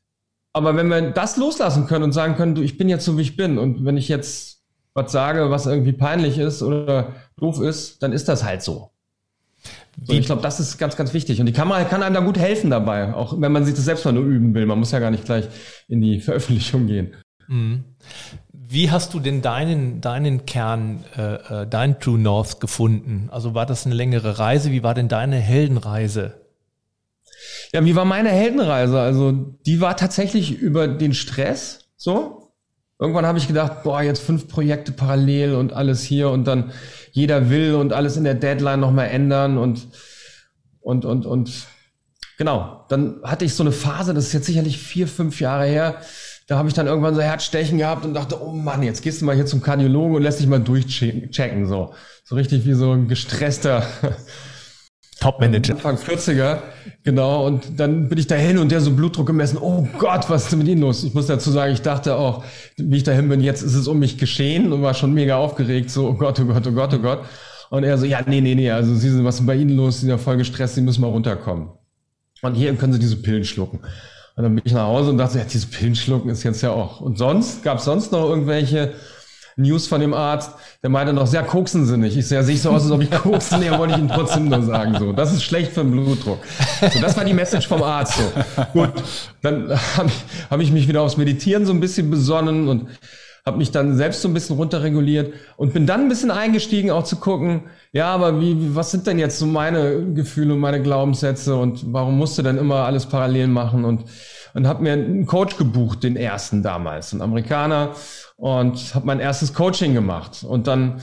Speaker 1: Aber wenn wir das loslassen können und sagen können, du, ich bin jetzt so, wie ich bin und wenn ich jetzt was sage, was irgendwie peinlich ist oder doof ist, dann ist das halt so. so ich glaube, das ist ganz, ganz wichtig. Und die Kamera kann einem da gut helfen dabei, auch wenn man sich das selbst mal nur üben will. Man muss ja gar nicht gleich in die Veröffentlichung gehen. Mhm.
Speaker 4: Wie hast du denn deinen, deinen Kern, äh, äh, dein True North gefunden? Also war das eine längere Reise? Wie war denn deine Heldenreise?
Speaker 1: Ja, wie war meine Heldenreise? Also die war tatsächlich über den Stress so. Irgendwann habe ich gedacht, boah, jetzt fünf Projekte parallel und alles hier und dann jeder will und alles in der Deadline nochmal ändern und, und, und, und genau. Dann hatte ich so eine Phase, das ist jetzt sicherlich vier, fünf Jahre her, da habe ich dann irgendwann so Herzstechen gehabt und dachte, oh Mann, jetzt gehst du mal hier zum Kardiologen und lässt dich mal durchchecken, so. So richtig wie so ein gestresster
Speaker 4: Top-Manager.
Speaker 1: Anfang 40er, genau. Und dann bin ich dahin und der so Blutdruck gemessen. Oh Gott, was ist denn mit Ihnen los? Ich muss dazu sagen, ich dachte auch, wie ich dahin bin, jetzt ist es um mich geschehen und war schon mega aufgeregt. So, oh Gott, oh Gott, oh Gott, oh Gott. Und er so, ja, nee, nee, nee, also Sie sind, was ist bei Ihnen los? Sie sind ja voll gestresst, Sie müssen mal runterkommen. Und hier können Sie diese Pillen schlucken. Und dann bin ich nach Hause und dachte, ja, diese Pillen schlucken ist jetzt ja auch. Und sonst, gab es sonst noch irgendwelche News von dem Arzt, der meinte noch, sehr koksen Sie nicht. Ich sehe, sehe so aus, als ob ich koksen, nee, wollte ich Ihnen trotzdem nur sagen, so. Das ist schlecht für den Blutdruck. So, das war die Message vom Arzt, so. Gut. Dann habe ich, hab ich mich wieder aufs Meditieren so ein bisschen besonnen und habe mich dann selbst so ein bisschen runterreguliert und bin dann ein bisschen eingestiegen, auch zu gucken, ja, aber wie, was sind denn jetzt so meine Gefühle und meine Glaubenssätze und warum musst du denn immer alles parallel machen und und habe mir einen Coach gebucht, den ersten damals, ein Amerikaner und habe mein erstes Coaching gemacht und dann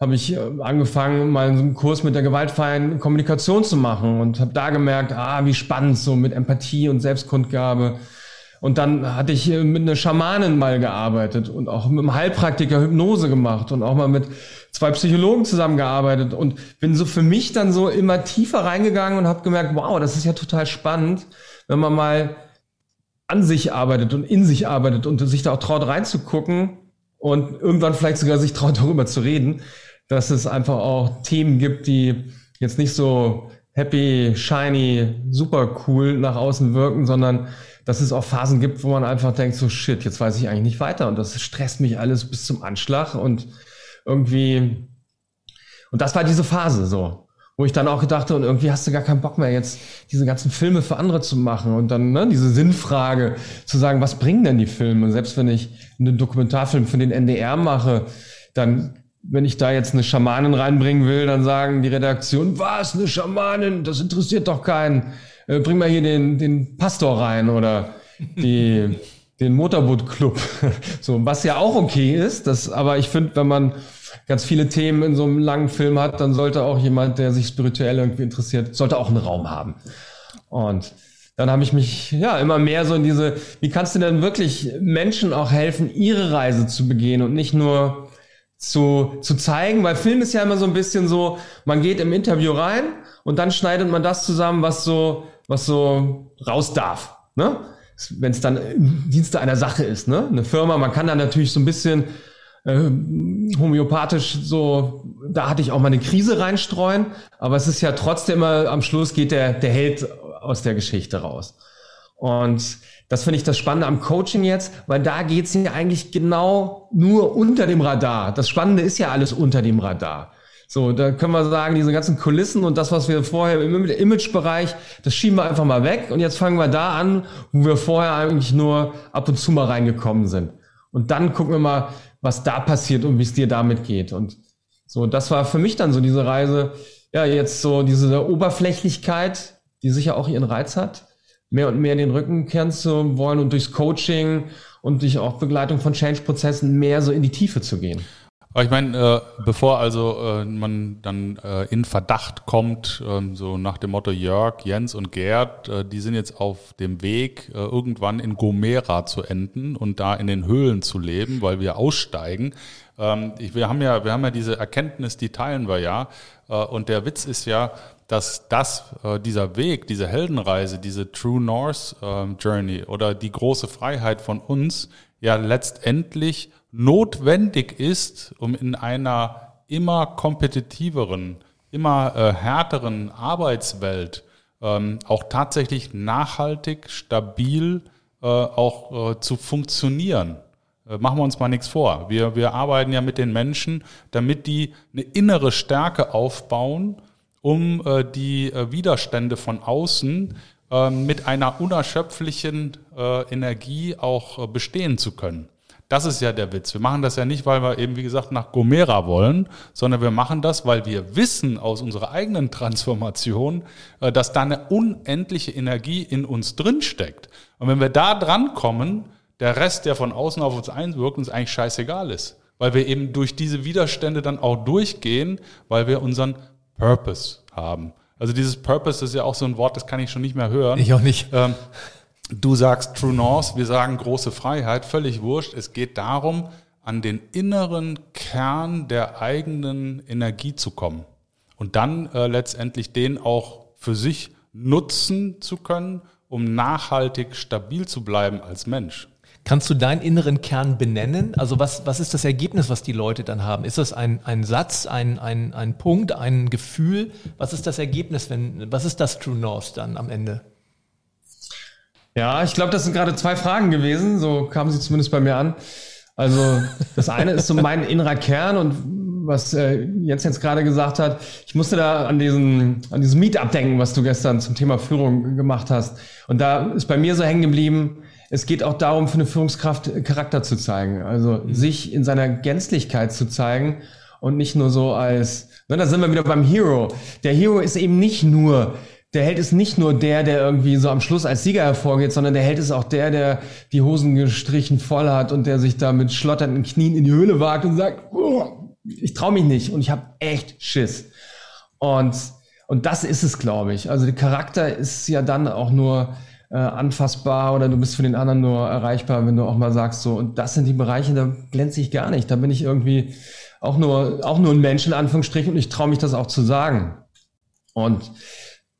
Speaker 1: habe ich äh, angefangen, mal einen Kurs mit der gewaltfreien Kommunikation zu machen und habe da gemerkt, ah, wie spannend so mit Empathie und Selbstkundgabe. Und dann hatte ich mit einer Schamanin mal gearbeitet und auch mit einem Heilpraktiker Hypnose gemacht und auch mal mit zwei Psychologen zusammengearbeitet und bin so für mich dann so immer tiefer reingegangen und habe gemerkt, wow, das ist ja total spannend, wenn man mal an sich arbeitet und in sich arbeitet und sich da auch traut reinzugucken und irgendwann vielleicht sogar sich traut darüber zu reden, dass es einfach auch Themen gibt, die jetzt nicht so happy, shiny, super cool nach außen wirken, sondern dass es auch Phasen gibt, wo man einfach denkt, so shit, jetzt weiß ich eigentlich nicht weiter und das stresst mich alles bis zum Anschlag und irgendwie, und das war diese Phase so wo ich dann auch gedachte, und irgendwie hast du gar keinen Bock mehr, jetzt diese ganzen Filme für andere zu machen und dann ne, diese Sinnfrage zu sagen, was bringen denn die Filme? Und selbst wenn ich einen Dokumentarfilm für den NDR mache, dann, wenn ich da jetzt eine Schamanin reinbringen will, dann sagen die Redaktion, was, eine Schamanin, das interessiert doch keinen. Äh, bring mal hier den, den Pastor rein oder die, den Motorboot-Club. so, was ja auch okay ist, das, aber ich finde, wenn man ganz viele Themen in so einem langen Film hat, dann sollte auch jemand, der sich spirituell irgendwie interessiert, sollte auch einen Raum haben. Und dann habe ich mich ja immer mehr so in diese, wie kannst du denn wirklich Menschen auch helfen, ihre Reise zu begehen und nicht nur zu, zu zeigen, weil Film ist ja immer so ein bisschen so, man geht im Interview rein und dann schneidet man das zusammen, was so, was so raus darf. Ne? Wenn es dann im Dienste einer Sache ist, ne? Eine Firma, man kann da natürlich so ein bisschen äh, homöopathisch so, da hatte ich auch mal eine Krise reinstreuen, aber es ist ja trotzdem immer, am Schluss geht der, der Held aus der Geschichte raus. Und das finde ich das Spannende am Coaching jetzt, weil da geht es ja eigentlich genau nur unter dem Radar. Das Spannende ist ja alles unter dem Radar. So, da können wir sagen, diese ganzen Kulissen und das, was wir vorher im Imagebereich, das schieben wir einfach mal weg und jetzt fangen wir da an, wo wir vorher eigentlich nur ab und zu mal reingekommen sind. Und dann gucken wir mal, was da passiert und wie es dir damit geht. Und so, das war für mich dann so diese Reise, ja, jetzt so diese Oberflächlichkeit, die sicher auch ihren Reiz hat, mehr und mehr den Rücken kehren zu wollen und durchs Coaching und durch auch Begleitung von Change-Prozessen mehr so in die Tiefe zu gehen.
Speaker 3: Aber ich meine, äh, bevor also äh, man dann äh, in Verdacht kommt, ähm, so nach dem Motto Jörg, Jens und Gerd, äh, die sind jetzt auf dem Weg, äh, irgendwann in Gomera zu enden und da in den Höhlen zu leben, weil wir aussteigen. Ähm, ich, wir haben ja, wir haben ja diese Erkenntnis, die teilen wir ja. Äh, und der Witz ist ja, dass das, dieser Weg, diese Heldenreise, diese True North ähm, Journey oder die große Freiheit von uns ja letztendlich notwendig ist, um in einer immer kompetitiveren, immer äh, härteren Arbeitswelt ähm, auch tatsächlich nachhaltig, stabil äh, auch äh, zu funktionieren. Äh, machen wir uns mal nichts vor. Wir, wir arbeiten ja mit den Menschen, damit die eine innere Stärke aufbauen, um äh, die äh, Widerstände von außen mit einer unerschöpflichen Energie auch bestehen zu können. Das ist ja der Witz. Wir machen das ja nicht, weil wir eben, wie gesagt, nach Gomera wollen, sondern wir machen das, weil wir wissen aus unserer eigenen Transformation, äh, dass da eine unendliche Energie in uns drinsteckt. Und wenn wir da dran kommen, der Rest, der von außen auf uns einwirkt, uns eigentlich scheißegal ist. Weil wir eben durch diese Widerstände dann auch durchgehen, weil wir unseren Purpose haben. Also dieses Purpose ist ja auch so ein Wort, das kann ich schon nicht mehr hören.
Speaker 4: Ich auch nicht.
Speaker 3: Ähm, du sagst True North, wir sagen große Freiheit, völlig wurscht. Es geht darum, an den inneren Kern der eigenen Energie zu kommen und dann äh, letztendlich den auch für sich nutzen zu können, um nachhaltig stabil zu bleiben als Mensch.
Speaker 4: Kannst du deinen inneren Kern benennen? Also was, was ist das Ergebnis, was die Leute dann haben? Ist das ein, ein Satz, ein, ein, ein Punkt, ein Gefühl? Was ist das Ergebnis, wenn, was ist das True North dann am Ende?
Speaker 1: Ja, ich glaube, das sind gerade zwei Fragen gewesen. So kamen sie zumindest bei mir an. Also das eine ist so mein innerer Kern und was äh, Jens jetzt gerade gesagt hat, ich musste da an diesen an dieses Meetup denken, was du gestern zum Thema Führung gemacht hast. Und da ist bei mir so hängen geblieben, es geht auch darum, für eine Führungskraft Charakter zu zeigen. Also mhm. sich in seiner Gänzlichkeit zu zeigen und nicht nur so als, ne, da sind wir wieder beim Hero. Der Hero ist eben nicht nur, der Held ist nicht nur der, der irgendwie so am Schluss als Sieger hervorgeht, sondern der Held ist auch der, der die Hosen gestrichen voll hat und der sich da mit schlotternden Knien in die Höhle wagt und sagt, oh, ich traue mich nicht und ich habe echt Schiss. Und, und das ist es, glaube ich. Also der Charakter ist ja dann auch nur äh, anfassbar oder du bist für den anderen nur erreichbar, wenn du auch mal sagst so, und das sind die Bereiche, da glänze ich gar nicht. Da bin ich irgendwie auch nur, auch nur ein Mensch in Anführungsstrichen und ich traue mich das auch zu sagen. Und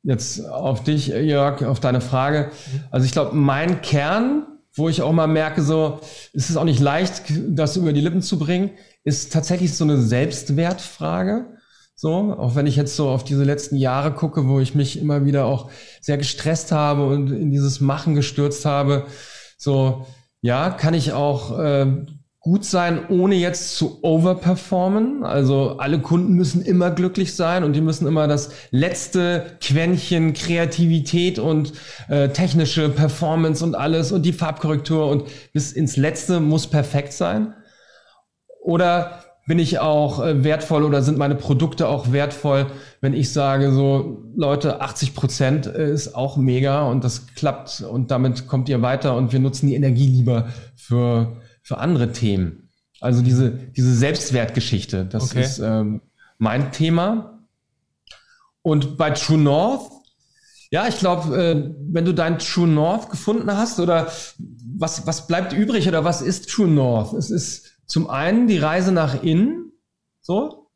Speaker 1: jetzt auf dich, Jörg, auf deine Frage. Also ich glaube, mein Kern, wo ich auch mal merke, so, ist es auch nicht leicht, das über die Lippen zu bringen, ist tatsächlich so eine Selbstwertfrage. So, auch wenn ich jetzt so auf diese letzten Jahre gucke, wo ich mich immer wieder auch sehr gestresst habe und in dieses Machen gestürzt habe, so, ja, kann ich auch äh, gut sein, ohne jetzt zu overperformen. Also alle Kunden müssen immer glücklich sein und die müssen immer das letzte Quäntchen Kreativität und äh, technische Performance und alles und die Farbkorrektur und bis ins letzte muss perfekt sein. Oder bin ich auch äh, wertvoll oder sind meine Produkte auch wertvoll, wenn ich sage, so Leute, 80 Prozent ist auch mega und das klappt und damit kommt ihr weiter und wir nutzen die Energie lieber für, für andere Themen. Also diese, diese Selbstwertgeschichte, das okay. ist ähm, mein Thema. Und bei True North, ja, ich glaube, äh, wenn du dein True North gefunden hast oder was, was bleibt übrig oder was ist True North? Es ist zum einen die Reise nach innen, so,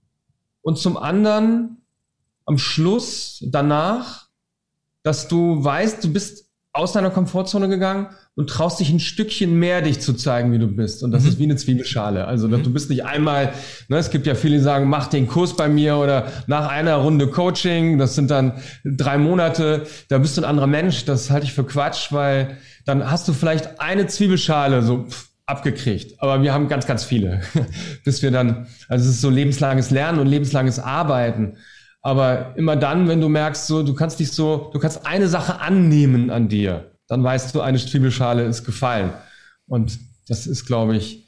Speaker 1: und zum anderen am Schluss danach, dass du weißt, du bist aus deiner Komfortzone gegangen und traust dich ein Stückchen mehr, dich zu zeigen, wie du bist. Und das mhm. ist wie eine Zwiebelschale. Also mhm. du bist nicht einmal, ne, es gibt ja viele, die sagen, mach den Kurs bei mir oder nach einer Runde Coaching, das sind dann drei Monate, da bist du ein anderer Mensch. Das halte ich für Quatsch, weil dann hast du vielleicht eine Zwiebelschale, so pff, abgekriegt. Aber wir haben ganz, ganz viele, bis wir dann, also es ist so lebenslanges Lernen und lebenslanges Arbeiten. Aber immer dann, wenn du merkst, so, du kannst dich so, du kannst eine Sache annehmen an dir, dann weißt du, eine Zwiebelschale ist gefallen. Und das ist, glaube ich,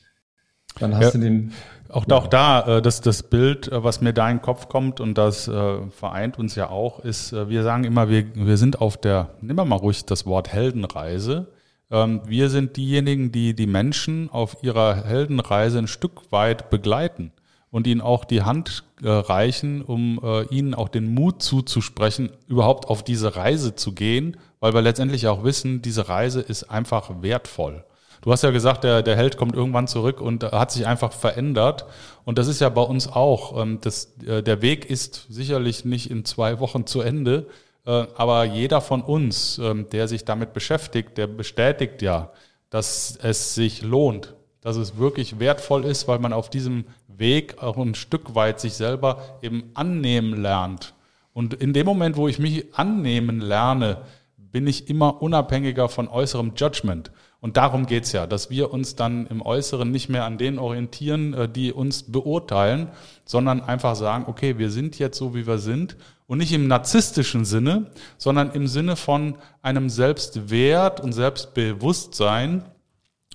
Speaker 1: dann hast ja. du den.
Speaker 3: Auch, auch da, äh, das, das Bild, äh, was mir da in den Kopf kommt und das äh, vereint uns ja auch, ist, wir sagen immer, wir, wir sind auf der, nimm mal ruhig das Wort Heldenreise. Ähm, wir sind diejenigen, die die Menschen auf ihrer Heldenreise ein Stück weit begleiten und ihnen auch die Hand äh, reichen, um äh, ihnen auch den Mut zuzusprechen, überhaupt auf diese Reise zu gehen, weil wir letztendlich auch wissen, diese Reise ist einfach wertvoll. Du hast ja gesagt, der, der Held kommt irgendwann zurück und hat sich einfach verändert. Und das ist ja bei uns auch. Ähm, das, äh, der Weg ist sicherlich nicht in zwei Wochen zu Ende, äh, aber jeder von uns, ähm, der sich damit beschäftigt, der bestätigt ja, dass es sich lohnt, dass es wirklich wertvoll ist, weil man auf diesem Weg auch ein Stück weit sich selber eben annehmen lernt. Und in dem Moment, wo ich mich annehmen lerne, bin ich immer unabhängiger von äußerem Judgment. Und darum geht's ja, dass wir uns dann im Äußeren nicht mehr an denen orientieren, äh, die uns beurteilen, sondern einfach sagen, okay, wir sind jetzt so, wie wir sind. Und nicht im narzisstischen Sinne, sondern im Sinne von einem Selbstwert und Selbstbewusstsein,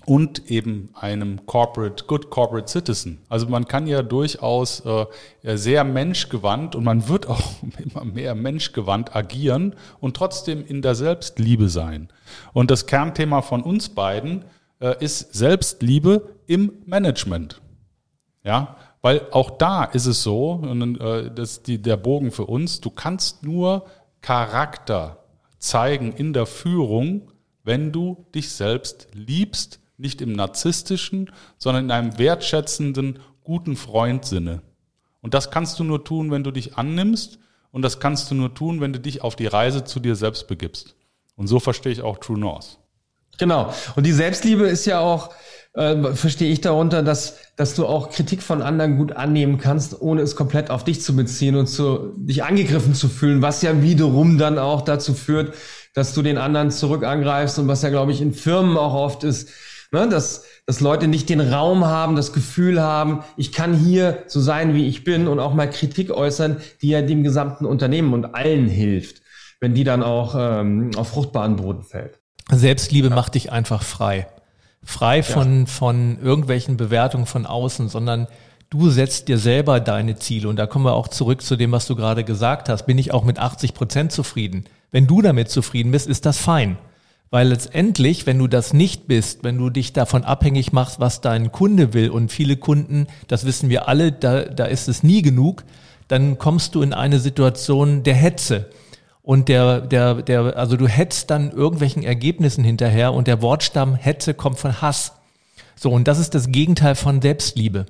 Speaker 3: und eben einem Corporate, Good Corporate Citizen. Also man kann ja durchaus äh, sehr menschgewandt und man wird auch immer mehr menschgewandt agieren und trotzdem in der Selbstliebe sein. Und das Kernthema von uns beiden äh, ist Selbstliebe im Management. Ja, weil auch da ist es so, und äh, das die, der Bogen für uns, du kannst nur Charakter zeigen in der Führung, wenn du dich selbst liebst nicht im narzisstischen, sondern in einem wertschätzenden, guten Freundsinne. Und das kannst du nur tun, wenn du dich annimmst und das kannst du nur tun, wenn du dich auf die Reise zu dir selbst begibst. Und so verstehe ich auch True North.
Speaker 1: Genau. Und die Selbstliebe ist ja auch, äh, verstehe ich darunter, dass, dass du auch Kritik von anderen gut annehmen kannst, ohne es komplett auf dich zu beziehen und zu, dich angegriffen zu fühlen, was ja wiederum dann auch dazu führt, dass du den anderen zurück angreifst und was ja, glaube ich, in Firmen auch oft ist, Ne? Dass, dass Leute nicht den Raum haben, das Gefühl haben, ich kann hier so sein, wie ich bin und auch mal Kritik äußern, die ja dem gesamten Unternehmen und allen hilft, wenn die dann auch ähm, auf fruchtbaren Boden fällt.
Speaker 4: Selbstliebe ja. macht dich einfach frei. Frei von, ja. von irgendwelchen Bewertungen von außen, sondern du setzt dir selber deine Ziele. Und da kommen wir auch zurück zu dem, was du gerade gesagt hast. Bin ich auch mit 80 Prozent zufrieden? Wenn du damit zufrieden bist, ist das fein. Weil letztendlich, wenn du das nicht bist, wenn du dich davon abhängig machst, was dein Kunde will und viele Kunden, das wissen wir alle, da, da ist es nie genug, dann kommst du in eine Situation der Hetze. Und der, der, der, also du hetzt dann irgendwelchen Ergebnissen hinterher und der Wortstamm Hetze kommt von Hass. So, und das ist das Gegenteil von Selbstliebe.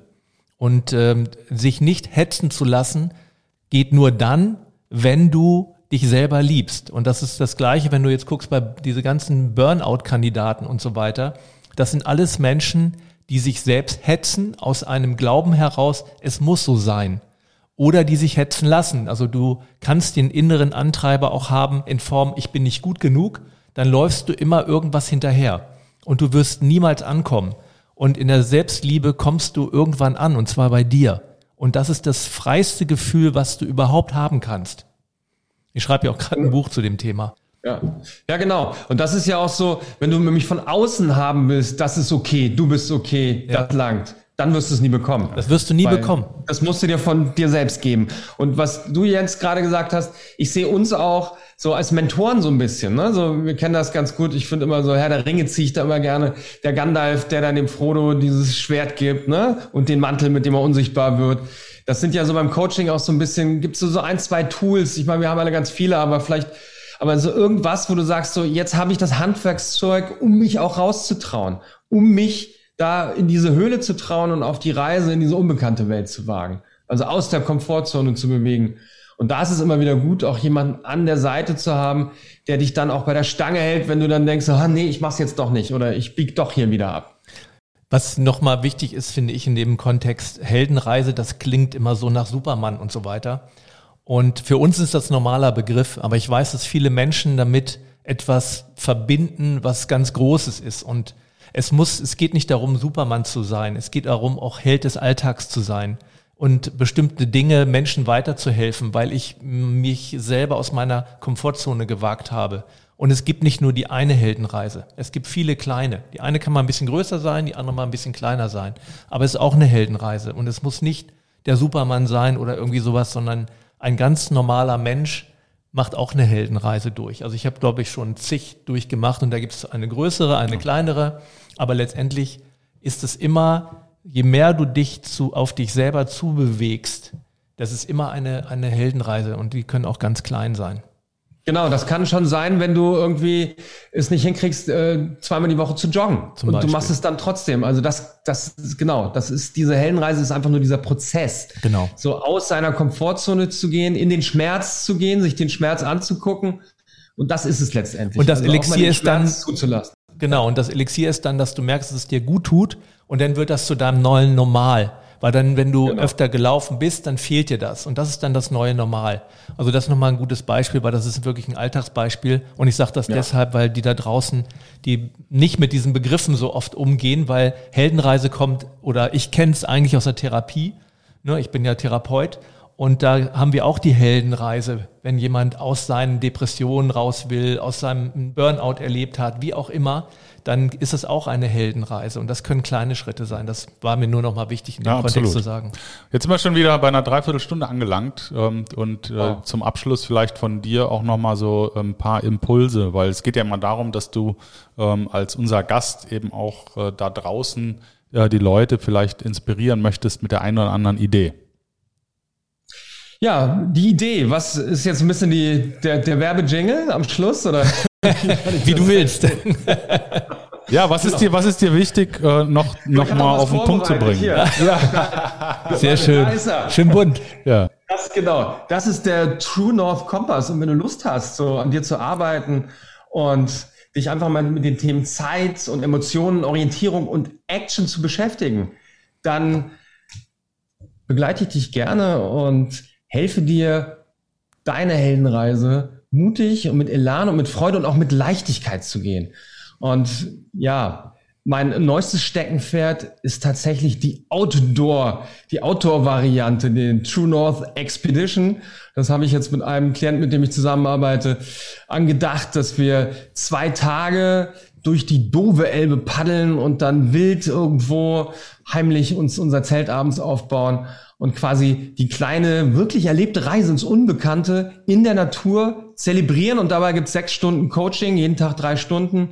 Speaker 4: Und ähm, sich nicht hetzen zu lassen, geht nur dann, wenn du dich selber liebst. Und das ist das Gleiche, wenn du jetzt guckst bei diese ganzen Burnout-Kandidaten und so weiter. Das sind alles Menschen, die sich selbst hetzen aus einem Glauben heraus, es muss so sein. Oder die sich hetzen lassen. Also du kannst den inneren Antreiber auch haben in Form, ich bin nicht gut genug, dann läufst du immer irgendwas hinterher. Und du wirst niemals ankommen. Und in der Selbstliebe kommst du irgendwann an, und zwar bei dir. Und das ist das freiste Gefühl, was du überhaupt haben kannst. Ich schreibe ja auch gerade ein Buch zu dem Thema.
Speaker 1: Ja. ja, genau. Und das ist ja auch so, wenn du mich von außen haben willst, das ist okay, du bist okay, ja. das langt, dann wirst du es nie bekommen.
Speaker 4: Das wirst du nie Weil bekommen.
Speaker 1: Das musst du dir von dir selbst geben. Und was du jetzt gerade gesagt hast, ich sehe uns auch so als Mentoren so ein bisschen. Ne? So, wir kennen das ganz gut. Ich finde immer so, Herr der Ringe ziehe ich da immer gerne. Der Gandalf, der dann dem Frodo dieses Schwert gibt ne? und den Mantel, mit dem er unsichtbar wird das sind ja so beim Coaching auch so ein bisschen, gibt es so, ein, zwei Tools. Ich meine, wir haben alle ganz viele, aber vielleicht, aber so irgendwas, wo du sagst, so jetzt habe ich das Handwerkszeug, um mich auch rauszutrauen, um mich da in diese Höhle zu trauen und auf die Reise in diese unbekannte Welt zu wagen. Also aus der Komfortzone zu bewegen. Und da ist es immer wieder gut, auch jemanden an der Seite zu haben, der dich dann auch bei der Stange hält, wenn du dann denkst, ah, nee, ich mach's jetzt doch nicht oder ich bieg doch hier wieder ab.
Speaker 4: Was nochmal wichtig ist, finde ich in dem Kontext, Heldenreise, das klingt immer so nach Superman und so weiter. Und für uns ist das normaler Begriff, aber ich weiß, dass viele Menschen damit etwas verbinden, was ganz Großes ist. Und es muss, es geht nicht darum, Superman zu sein. Es geht darum, auch Held des Alltags zu sein und bestimmte Dinge Menschen weiterzuhelfen, weil ich mich selber aus meiner Komfortzone gewagt habe. Und es gibt nicht nur die eine Heldenreise. Es gibt viele kleine. Die eine kann mal ein bisschen größer sein, die andere mal ein bisschen kleiner sein. Aber es ist auch eine Heldenreise. Und es muss nicht der Supermann sein oder irgendwie sowas, sondern ein ganz normaler Mensch macht auch eine Heldenreise durch. Also ich habe, glaube ich, schon zig durchgemacht und da gibt es eine größere, eine kleinere. Aber letztendlich ist es immer, je mehr du dich zu, auf dich selber zubewegst, das ist immer eine, eine Heldenreise und die können auch ganz klein sein.
Speaker 1: Genau, das kann schon sein, wenn du irgendwie es nicht hinkriegst, äh, zweimal die Woche zu joggen. Zum und Beispiel. du machst es dann trotzdem. Also das, das ist genau, das ist diese Heldenreise ist einfach nur dieser Prozess.
Speaker 4: Genau.
Speaker 1: So aus seiner Komfortzone zu gehen, in den Schmerz zu gehen, sich den Schmerz anzugucken. Und das ist es letztendlich.
Speaker 4: Und das also Elixier ist dann zuzulassen. Genau. Und das Elixier ist dann, dass du merkst, dass es dir gut tut. Und dann wird das zu deinem neuen Normal Weil dann, wenn du öfter gelaufen bist, dann fehlt dir das. Und das ist dann das neue Normal. Also das ist nochmal ein gutes Beispiel, weil das ist wirklich ein Alltagsbeispiel. Und ich sage das deshalb, weil die da draußen, die nicht mit diesen Begriffen so oft umgehen, weil Heldenreise kommt, oder ich kenne es eigentlich aus der Therapie. Ne, ich bin ja Therapeut. Und da haben wir auch die Heldenreise, wenn jemand aus seinen Depressionen raus will, aus seinem Burnout erlebt hat, wie auch immer, dann ist es auch eine Heldenreise. Und das können kleine Schritte sein. Das war mir nur noch mal wichtig in dem
Speaker 3: Ja,
Speaker 4: Kontext
Speaker 3: absolut.
Speaker 4: zu sagen.
Speaker 3: Jetzt sind wir schon wieder bei einer Dreiviertelstunde angelangt ähm, und äh,
Speaker 1: Wow.
Speaker 3: zum Abschluss vielleicht von dir auch nochmal so ein paar Impulse, weil es geht ja immer darum, dass du ähm, als unser Gast eben auch äh, da draußen die Leute vielleicht inspirieren möchtest mit der einen oder anderen Idee.
Speaker 1: Ja, die Idee, was ist jetzt ein bisschen die, der, der Werbejingle am Schluss? Oder?
Speaker 4: Wie du willst.
Speaker 3: Ja, was ist dir, was ist dir wichtig, äh, noch, noch mal auf den Punkt zu bringen?
Speaker 1: Hier.
Speaker 4: Sehr schön. Schön bunt.
Speaker 3: Ja.
Speaker 1: Das, genau. Das ist der True North Kompass. Und wenn du Lust hast, so an dir zu arbeiten und dich einfach mal mit den Themen Zeit und Emotionen, Orientierung und Action zu beschäftigen, dann begleite ich dich gerne und helfe dir, deine Heldenreise mutig und mit Elan und mit Freude und auch mit Leichtigkeit zu gehen. Und ja, mein neuestes Steckenpferd ist tatsächlich die Outdoor, die Outdoor-Variante, den True North Expedition. Das habe ich jetzt mit einem Klienten, mit dem ich zusammenarbeite, angedacht, dass wir zwei Tage durch die doofe Elbe paddeln und dann wild irgendwo heimlich uns unser Zelt abends aufbauen und quasi die kleine, wirklich erlebte Reise ins Unbekannte in der Natur zelebrieren. Und dabei gibt es sechs Stunden Coaching, jeden Tag drei Stunden.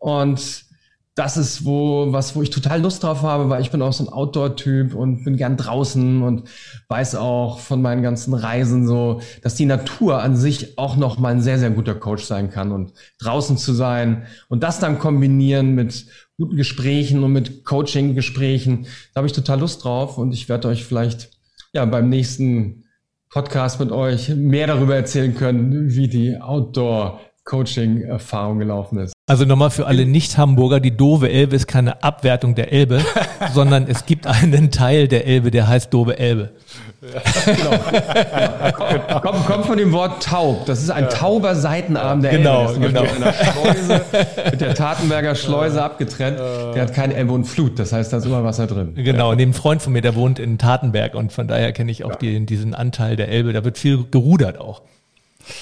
Speaker 1: Und das ist wo, was, wo ich total Lust drauf habe, weil ich bin auch so ein Outdoor-Typ und bin gern draußen und weiß auch von meinen ganzen Reisen so, dass die Natur an sich auch noch mal ein sehr, sehr guter Coach sein kann und draußen zu sein und das dann kombinieren mit guten Gesprächen und mit Coaching-Gesprächen, da habe ich total Lust drauf und ich werde euch vielleicht ja beim nächsten Podcast mit euch mehr darüber erzählen können, wie die Outdoor-Coaching-Erfahrung gelaufen ist.
Speaker 4: Also nochmal für alle Nicht-Hamburger, die doofe Elbe ist keine Abwertung der Elbe, sondern es gibt einen Teil der Elbe, der heißt doofe Elbe.
Speaker 1: Kommt, kommt von dem Wort taub. Das ist ein tauber Seitenarm der
Speaker 4: Genau,
Speaker 1: Elbe.
Speaker 4: Genau.
Speaker 1: mit einer Schleuse, mit der Tatenberger Schleuse abgetrennt. Der hat keine Elbe und Flut. Das heißt, da ist immer Wasser drin.
Speaker 4: Genau, neben Freund von mir, der wohnt in Tatenberg und von daher kenne ich auch die, diesen Anteil der Elbe. Da wird viel gerudert auch.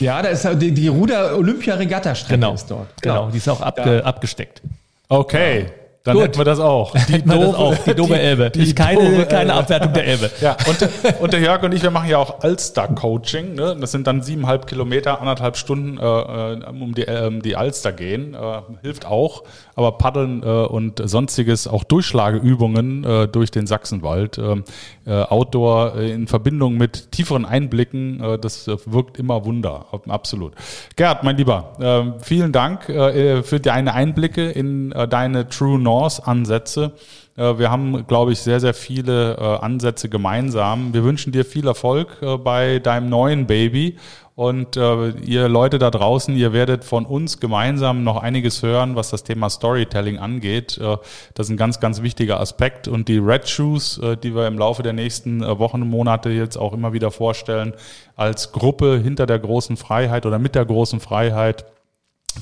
Speaker 1: Ja, da ist ja die, die Ruder-Olympia-Regatta-Strecke
Speaker 4: Genau,
Speaker 1: ist dort.
Speaker 4: genau, die ist auch abge, abgesteckt.
Speaker 3: Okay, dann
Speaker 4: Gut.
Speaker 3: hätten wir das auch. Die
Speaker 4: das auch, die doofe Elbe.
Speaker 3: die
Speaker 4: ist keine,
Speaker 3: doofe
Speaker 4: keine
Speaker 3: Elbe.
Speaker 4: Abwertung der Elbe.
Speaker 3: Ja, und, und der Jörg und ich, wir machen ja auch Alster-Coaching. Ne? Das sind dann siebeneinhalb Kilometer, anderthalb Stunden äh, äh, um die, ähm, die Alster gehen. Äh, hilft auch. Aber Paddeln äh, und sonstiges, auch Durchschlageübungen äh, durch den Sachsenwald, äh, äh, Outdoor äh, in Verbindung mit tieferen Einblicken, äh, das äh, wirkt immer Wunder. Absolut. Gerd, mein Lieber, äh, vielen Dank äh, für deine Einblicke in äh, deine True North-Ansätze. Äh, Wir haben, glaube ich, sehr, sehr viele äh, Ansätze gemeinsam. Wir wünschen dir viel Erfolg äh, bei deinem neuen Baby. Und äh, ihr Leute da draußen, ihr werdet von uns gemeinsam noch einiges hören, was das Thema Storytelling angeht. Äh, das ist ein ganz, ganz wichtiger Aspekt. Und die Red Shoes, äh, die wir im Laufe der nächsten äh, Wochen und Monate jetzt auch immer wieder vorstellen, als Gruppe hinter der großen Freiheit oder mit der großen Freiheit,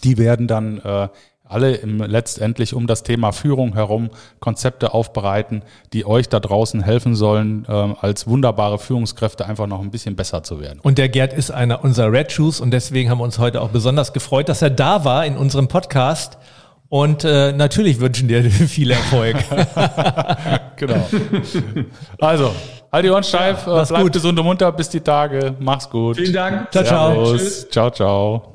Speaker 3: die werden dann äh, alle im, letztendlich um das Thema Führung herum Konzepte aufbereiten, die euch da draußen helfen sollen, ähm, als wunderbare Führungskräfte einfach noch ein bisschen besser zu werden.
Speaker 4: Und der Gerd ist einer unserer Red Shoes und deswegen haben wir uns heute auch besonders gefreut, dass er da war in unserem Podcast. Und äh, natürlich wünschen dir viel Erfolg.
Speaker 3: Genau. Also, halt die Ohren steif, äh,
Speaker 4: mach's
Speaker 3: bleib
Speaker 4: gut.
Speaker 3: gesund und munter, bis die Tage. Mach's gut.
Speaker 1: Vielen Dank.
Speaker 4: Ciao, ciao.
Speaker 3: Servus.
Speaker 1: Tschüss.
Speaker 3: Ciao, ciao.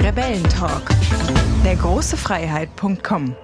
Speaker 2: Rebellentalk. Der große Freiheit.com